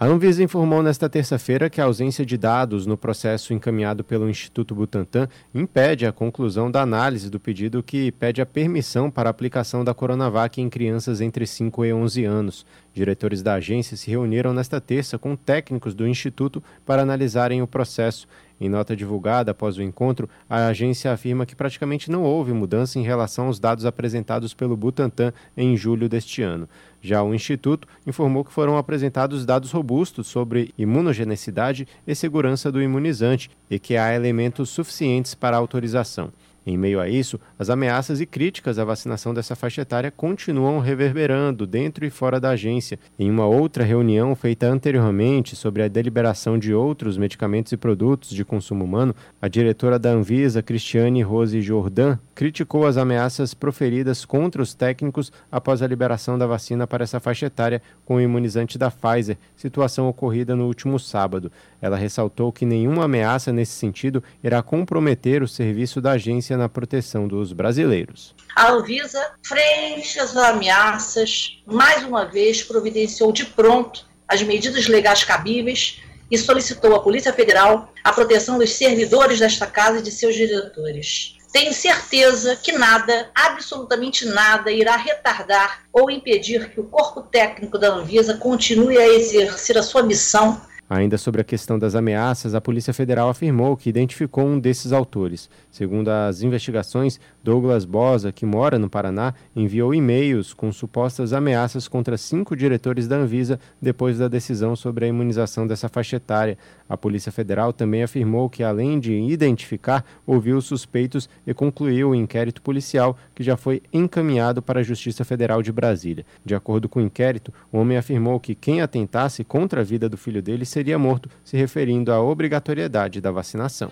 A Anvisa informou nesta terça-feira que a ausência de dados no processo encaminhado pelo Instituto Butantan impede a conclusão da análise do pedido que pede a permissão para a aplicação da Coronavac em crianças entre 5 e 11 anos. Diretores da agência se reuniram nesta terça com técnicos do Instituto para analisarem o processo. Em nota divulgada após o encontro, a agência afirma que praticamente não houve mudança em relação aos dados apresentados pelo Butantan em julho deste ano. Já o Instituto informou que foram apresentados dados robustos sobre imunogenicidade e segurança do imunizante e que há elementos suficientes para autorização. Em meio a isso, as ameaças e críticas à vacinação dessa faixa etária continuam reverberando dentro e fora da agência. Em uma outra reunião feita anteriormente sobre a deliberação de outros medicamentos e produtos de consumo humano, a diretora da Anvisa, Cristiane Rose Jordan, criticou as ameaças proferidas contra os técnicos após a liberação da vacina para essa faixa etária com o imunizante da Pfizer, situação ocorrida no último sábado. Ela ressaltou que nenhuma ameaça nesse sentido irá comprometer o serviço da agência na proteção dos brasileiros. A Anvisa, frente às ameaças, mais uma vez providenciou de pronto as medidas legais cabíveis e solicitou à Polícia Federal a proteção dos servidores desta casa e de seus diretores. Tenho certeza que nada, absolutamente nada, irá retardar ou impedir que o corpo técnico da Anvisa continue a exercer a sua missão Ainda sobre a questão das ameaças, a Polícia Federal afirmou que identificou um desses autores. Segundo as investigações, Douglas Bosa, que mora no Paraná, enviou e-mails com supostas ameaças contra cinco diretores da Anvisa depois da decisão sobre a imunização dessa faixa etária. A Polícia Federal também afirmou que, além de identificar, ouviu os suspeitos e concluiu o inquérito policial que já foi encaminhado para a Justiça Federal de Brasília. De acordo com o inquérito, o homem afirmou que quem atentasse contra a vida do filho dele seria morto, se referindo à obrigatoriedade da vacinação.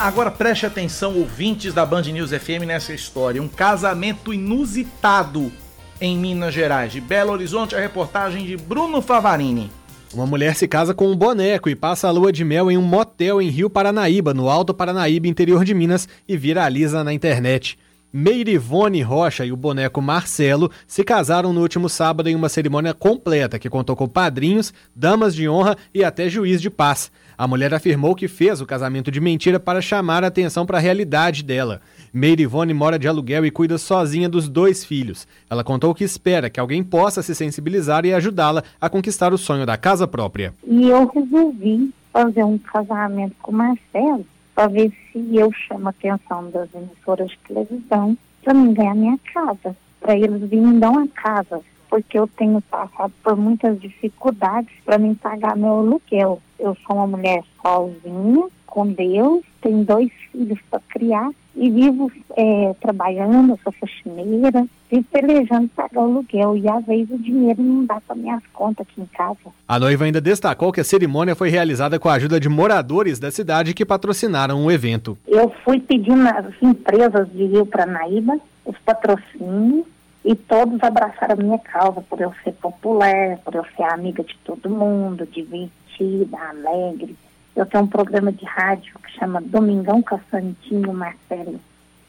Agora preste atenção, ouvintes da Band News FM, nessa história. Um casamento inusitado em Minas Gerais. De Belo Horizonte, a reportagem de Bruno Favarini. Uma mulher se casa com um boneco e passa a lua de mel em um motel em Rio Paranaíba, no Alto Paranaíba, interior de Minas, e viraliza na internet. Meirivone Rocha e o boneco Marcelo se casaram no último sábado em uma cerimônia completa que contou com padrinhos, damas de honra e até juiz de paz. A mulher afirmou que fez o casamento de mentira para chamar a atenção para a realidade dela. Meirivone mora de aluguel e cuida sozinha dos dois filhos. Ela contou que espera que alguém possa se sensibilizar e ajudá-la a conquistar o sonho da casa própria. E eu resolvi fazer um casamento com o Marcelo para ver se eu chamo a atenção das emissoras de televisão para mim ganhar minha casa, para eles virem dar uma casa, porque eu tenho passado por muitas dificuldades para mim pagar meu aluguel. Eu sou uma mulher sozinha, com Deus, tenho dois filhos para criar e vivo é, trabalhando, sou faxineira, vivo pelejando para pagar o aluguel e às vezes o dinheiro não dá para minhas contas aqui em casa. A noiva ainda destacou que a cerimônia foi realizada com a ajuda de moradores da cidade que patrocinaram o evento. Eu fui pedindo às empresas de Rio Paranaíba os patrocínios e todos abraçaram a minha causa por eu ser popular, por eu ser amiga de todo mundo, divertida, alegre. Eu tenho um programa de rádio que chama Domingão Caçantinho Marcelo.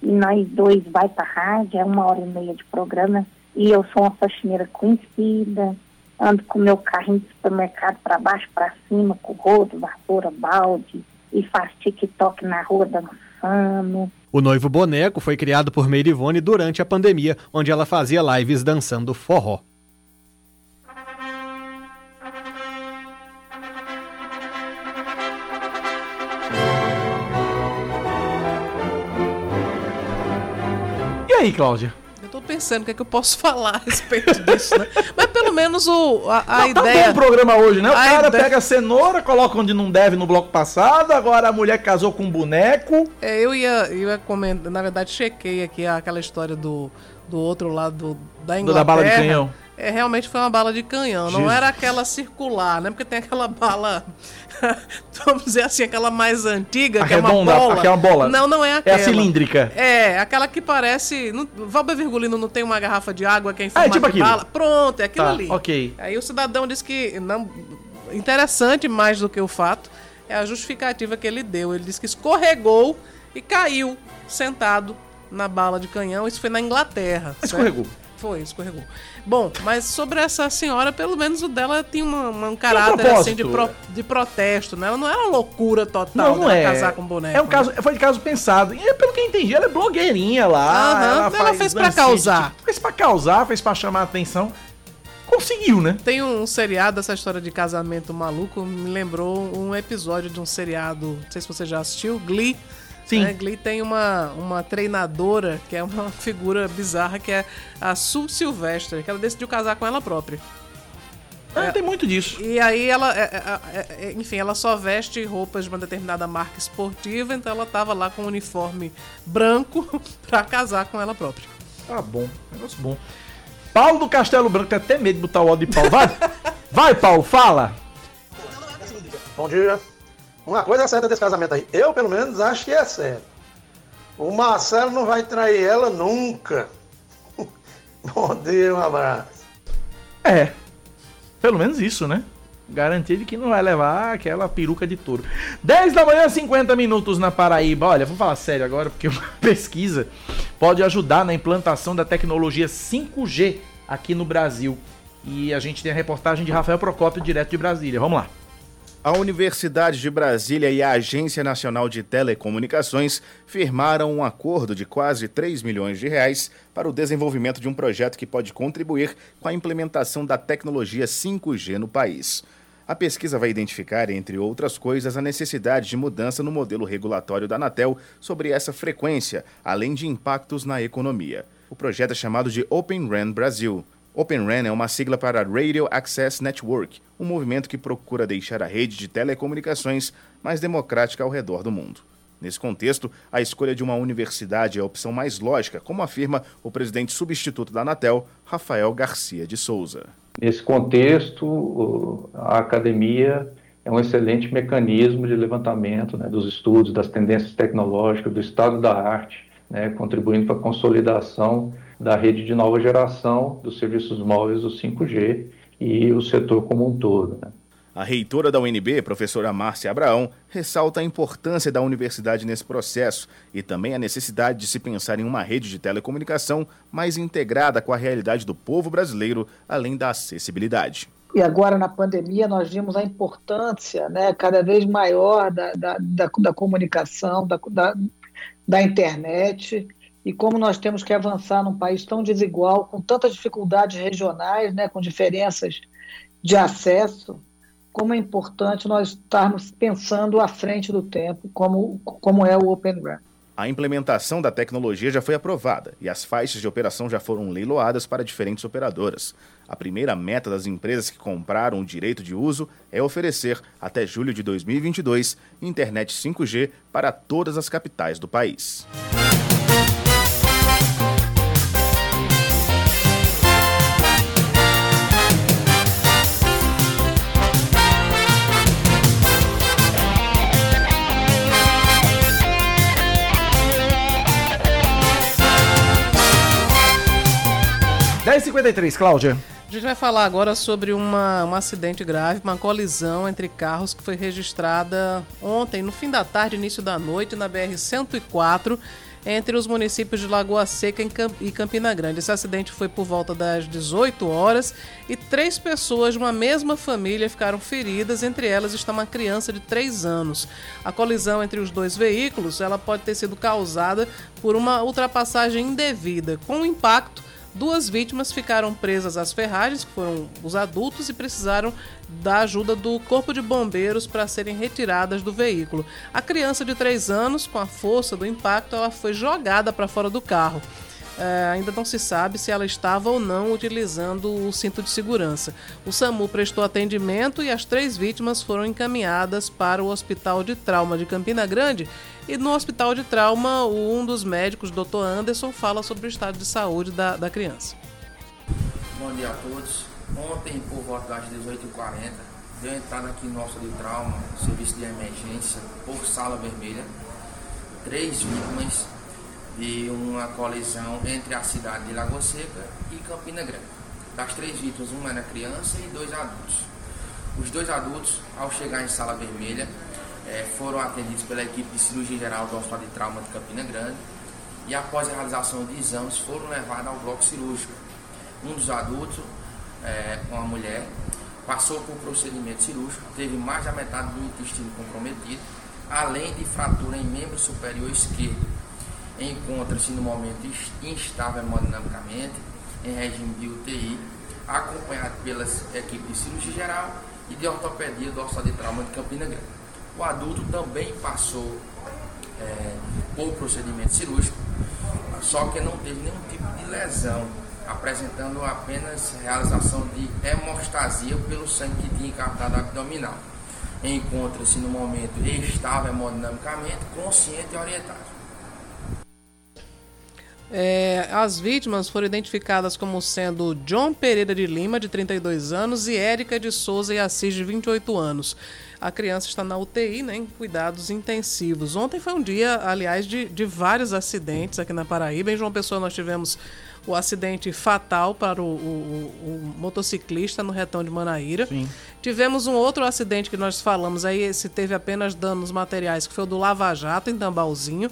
E nós dois vai para rádio, é uma hora e meia de programa. E eu sou uma faxineira conhecida, ando com meu carrinho de supermercado para baixo, para cima, com rodo, vassoura, balde, e faço TikTok na rua dançando. O noivo boneco foi criado por Meirivone durante a pandemia, onde ela fazia lives dançando forró. E aí, Cláudia? Tô pensando o que, é que eu posso <laughs> falar a respeito disso, né? Mas pelo menos o, a, a Não, ideia. Tá bom o programa hoje, né? O a cara ideia- pega a cenoura, coloca onde não deve no bloco passado, agora a mulher casou com um boneco. É, eu ia, eu ia comentar, na verdade, chequei aqui aquela história do, do outro lado da Do Inglaterra. da bala de canhão. É, realmente foi uma bala de canhão, não Jesus. era aquela circular, né? Porque tem aquela bala, <laughs> vamos dizer assim, aquela mais antiga, A que é uma bola. aquela bola. Não, não é É a aquela. cilíndrica. É, aquela que parece... Não, Valber Virgulino não tem uma garrafa de água que é em formato tipo de aquilo. bala? Pronto, é aquilo Tá, ali. ok. Aí o cidadão disse que não interessante mais do que o fato é a justificativa que ele deu. Ele disse que escorregou e caiu sentado na bala de canhão. Isso foi na Inglaterra. certo? Foi, escorregou. Bom, mas sobre essa senhora, pelo menos o dela tinha uma- uma- um caráter propósito. assim de, pro- de protesto, né? Ela não era uma loucura total Não, não dela é. casar com boneco. É um caso, foi de caso pensado. E pelo que eu entendi, ela é blogueirinha lá. Aham, ela faz fez pra dancinha de causar. Fez pra causar, fez pra chamar a atenção. Conseguiu, né? Tem um seriado, essa história de casamento maluco, me lembrou um episódio de um seriado, não sei se você já assistiu, Glee. Sim. Né? Glee tem uma, uma treinadora, que é uma <laughs> figura bizarra, que é a Sue Sylvester, que ela decidiu casar com ela própria. Ah, tem muito disso. E aí ela, é, é, é, é, enfim, ela só veste roupas de uma determinada marca esportiva, então ela tava lá com um uniforme branco <laughs> pra casar com ela própria. Tá bom, negócio bom. Paulo do Castelo Branco tem até medo de botar o ódio de Paulo. Vai, <laughs> vai Paulo, fala. Bom dia. Uma coisa é certa desse casamento aí. Eu, pelo menos, acho que é certo. O Marcelo não vai trair ela nunca. <laughs> Bom dia, um abraço. É, pelo menos isso, né? Garantia de que não vai levar aquela peruca de touro. 10 da manhã, 50 minutos na Paraíba. Olha, vou falar sério agora, porque uma <laughs> pesquisa pode ajudar na implantação da tecnologia 5G aqui no Brasil. E a gente tem a reportagem de Rafael Procópio, direto de Brasília. Vamos lá. A Universidade de Brasília e a Agência Nacional de Telecomunicações firmaram um acordo de quase 3 milhões de reais para o desenvolvimento de um projeto que pode contribuir com a implementação da tecnologia 5G no país. A pesquisa vai identificar, entre outras coisas, a necessidade de mudança no modelo regulatório da Anatel sobre essa frequência, além de impactos na economia. O projeto é chamado de Open RAN Brasil. Open RAN é uma sigla para Radio Access Network, um movimento que procura deixar a rede de telecomunicações mais democrática ao redor do mundo. Nesse contexto, a escolha de uma universidade é a opção mais lógica, como afirma o presidente substituto da Anatel, Rafael Garcia de Souza. Nesse contexto, a academia é um excelente mecanismo de levantamento né, dos estudos, das tendências tecnológicas, do estado da arte, né, contribuindo para a consolidação da rede de nova geração dos serviços móveis do 5G e o setor como um todo. Né? A reitora da UNB, professora Márcia Abraão, ressalta a importância da universidade nesse processo e também a necessidade de se pensar em uma rede de telecomunicação mais integrada com a realidade do povo brasileiro, além da acessibilidade. E agora, na pandemia, nós vimos a importância né, cada vez maior da, da, da, da comunicação, da, da, da internet e como nós temos que avançar num país tão desigual, com tantas dificuldades regionais, né, com diferenças de acesso, como é importante nós estarmos pensando à frente do tempo, como, como é o Open RAN. A implementação da tecnologia já foi aprovada e as faixas de operação já foram leiloadas para diferentes operadoras. A primeira meta das empresas que compraram o direito de uso é oferecer, até julho de 2022, internet 5G para todas as capitais do país. 10h53, Cláudia. A gente vai falar agora sobre uma, um acidente grave, uma colisão entre carros que foi registrada ontem, no fim da tarde, início da noite, na BR-104, entre os municípios de Lagoa Seca e Campina Grande. Esse acidente foi por volta das 18 horas e três pessoas de uma mesma família ficaram feridas, entre elas está uma criança de 3 anos. A colisão entre os dois veículos ela pode ter sido causada por uma ultrapassagem indevida, com o impacto Duas vítimas ficaram presas às ferragens, que foram os adultos, e precisaram da ajuda do Corpo de Bombeiros para serem retiradas do veículo. A criança de 3 anos, com a força do impacto, ela foi jogada para fora do carro. É, ainda não se sabe se ela estava ou não utilizando o cinto de segurança. O SAMU prestou atendimento e as três vítimas foram encaminhadas para o Hospital de Trauma de Campina Grande. E no Hospital de Trauma, um dos médicos, Dr. Anderson, fala sobre o estado de saúde da, da criança. Bom dia a todos. Ontem, por volta das 18h40, deu entrada aqui no Hospital de Trauma, serviço de emergência, por sala vermelha. Três vítimas de uma colisão entre a cidade de Lagoa Seca e Campina Grande. Das três vítimas, uma era criança e dois adultos. Os dois adultos, ao chegar em sala vermelha, é, foram atendidos pela equipe de cirurgia geral do Hospital de Trauma de Campina Grande e após a realização de exames foram levados ao bloco cirúrgico. Um dos adultos, é, uma mulher, passou por procedimento cirúrgico, teve mais da metade do intestino comprometido, além de fratura em membro superior esquerdo encontra-se no momento instável hemodinamicamente, em regime de UTI, acompanhado pela equipe de cirurgia geral e de ortopedia do Hospital de Trauma de Campina Grande. O adulto também passou é, por procedimento cirúrgico, só que não teve nenhum tipo de lesão, apresentando apenas realização de hemostasia pelo sangue que tinha captado abdominal. Encontra-se no momento estável hemodinamicamente, consciente e orientado. É, as vítimas foram identificadas como sendo John Pereira de Lima, de 32 anos, e Érica de Souza e Assis, de 28 anos. A criança está na UTI, né, em cuidados intensivos. Ontem foi um dia, aliás, de, de vários acidentes aqui na Paraíba. Em João Pessoa nós tivemos o acidente fatal para o, o, o, motociclista no retão de Manaíra. Sim. Tivemos um outro acidente que nós falamos aí, esse teve apenas danos materiais, que foi o do Lava Jato, em Tambalzinho.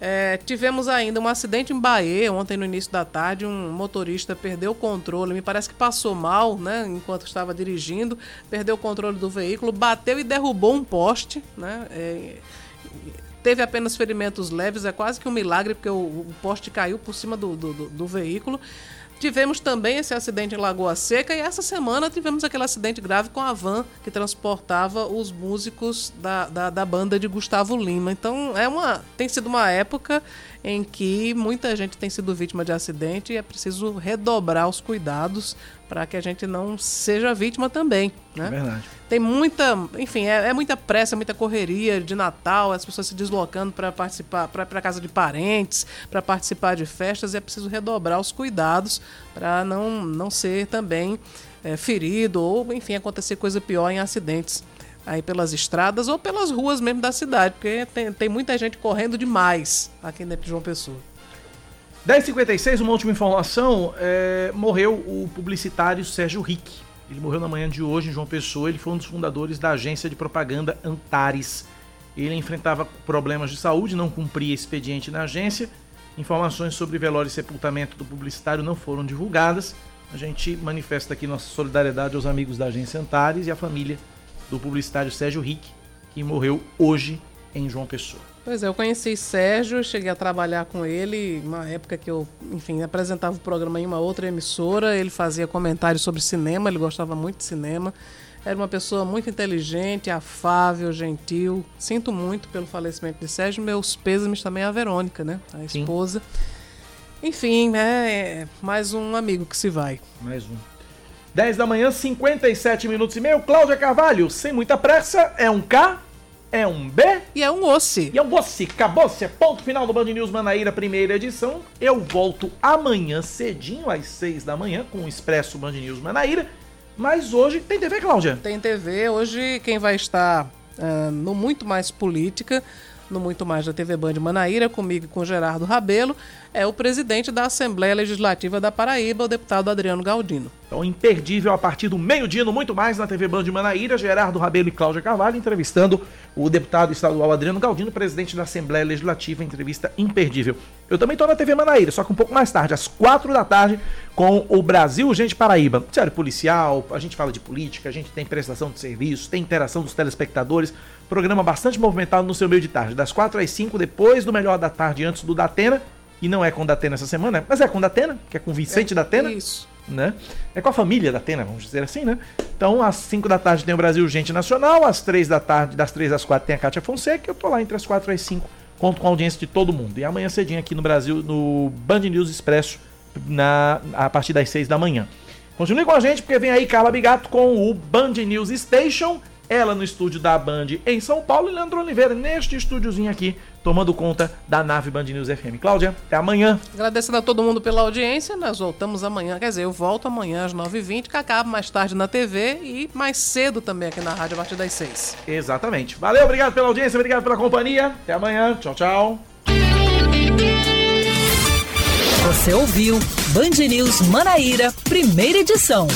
É, tivemos ainda um acidente em Bahia, ontem no início da tarde, um motorista perdeu o controle, me parece que passou mal, né, enquanto estava dirigindo, perdeu o controle do veículo, bateu e derrubou um poste, né, é, teve apenas ferimentos leves, é quase que um milagre, porque o, o poste caiu por cima do, do, do, do veículo. Tivemos também esse acidente em Lagoa Seca e essa semana tivemos aquele acidente grave com a van que transportava os músicos da, da, da, banda de Gustavo Lima. Então é uma, tem sido uma época em que muita gente tem sido vítima de acidente e é preciso redobrar os cuidados para que a gente não seja vítima também. Né? É verdade. Tem muita, enfim, é, é, muita pressa, muita correria de Natal, as pessoas se deslocando para participar, para casa de parentes, para participar de festas, e é preciso redobrar os cuidados para não, não ser também é, ferido ou, enfim, acontecer coisa pior em acidentes aí pelas estradas ou pelas ruas mesmo da cidade, porque tem, tem muita gente correndo demais aqui dentro de João Pessoa. 10h56, uma última informação. É, morreu o publicitário Sérgio Rick. Ele morreu na manhã de hoje em João Pessoa. Ele foi um dos fundadores da agência de propaganda Antares. Ele enfrentava problemas de saúde, não cumpria expediente na agência. Informações sobre velório e sepultamento do publicitário não foram divulgadas. A gente manifesta aqui nossa solidariedade aos amigos da agência Antares e à família do publicitário Sérgio Rick, que morreu hoje em João Pessoa. Pois é, eu conheci Sérgio, cheguei a trabalhar com ele, uma época que eu, enfim, apresentava o programa em uma outra emissora, ele fazia comentários sobre cinema, ele gostava muito de cinema. Era uma pessoa muito inteligente, afável, gentil. Sinto muito pelo falecimento de Sérgio. Meus pêsames também a Verônica, né? A esposa. Sim. Enfim, né? É mais um amigo que se vai. Mais um. 10 da manhã, 57 minutos e meio. Cláudia Carvalho, sem muita pressa, é um K, é um B. E é um osse. E é um osse. Acabou-se. É ponto final do Band News Manaíra, primeira edição. Eu volto amanhã cedinho, às 6 da manhã, com o Expresso Band News Manaíra. Mas hoje tem TV, Cláudia? Tem TV. Hoje quem vai estar uh, no Muito Mais Política, no Muito Mais da TV Band Manaíra, comigo e com Gerardo Rabelo, é o presidente da Assembleia Legislativa da Paraíba, o deputado Adriano Galdino. Então, imperdível a partir do meio-dia, no muito mais na TV Band Manaíra, Gerardo Rabelo e Cláudia Carvalho entrevistando o deputado estadual Adriano Galdino, presidente da Assembleia Legislativa, entrevista imperdível. Eu também estou na TV Manaíra, só que um pouco mais tarde, às quatro da tarde, com o Brasil Gente Paraíba. Sério, policial, a gente fala de política, a gente tem prestação de serviço, tem interação dos telespectadores, programa bastante movimentado no seu meio de tarde, das quatro às cinco, depois do Melhor da Tarde, antes do Datena, e não é com Datena essa semana, mas é com Datena, que é com Vicente é, Datena. Isso. Né? É com a família da Atena, vamos dizer assim, né? Então, às 5 da tarde tem o Brasil Gente Nacional, às 3 da tarde, das 3 às 4 tem a Kátia Fonseca, eu tô lá entre as 4 e as 5, conto com a audiência de todo mundo. E amanhã cedinho aqui no Brasil, no Band News Expresso, na, a partir das 6 da manhã. Continue com a gente, porque vem aí Carla Bigato com o Band News Station, ela no estúdio da Band em São Paulo e Leandro Oliveira neste estúdiozinho aqui, tomando conta da nave Band News FM. Cláudia, até amanhã. Agradecendo a todo mundo pela audiência, nós voltamos amanhã, quer dizer, eu volto amanhã às 9h20, que acaba mais tarde na TV e mais cedo também aqui na rádio a partir das 6. Exatamente. Valeu, obrigado pela audiência, obrigado pela companhia. Até amanhã. Tchau, tchau. Você ouviu Band News Manaíra, primeira edição.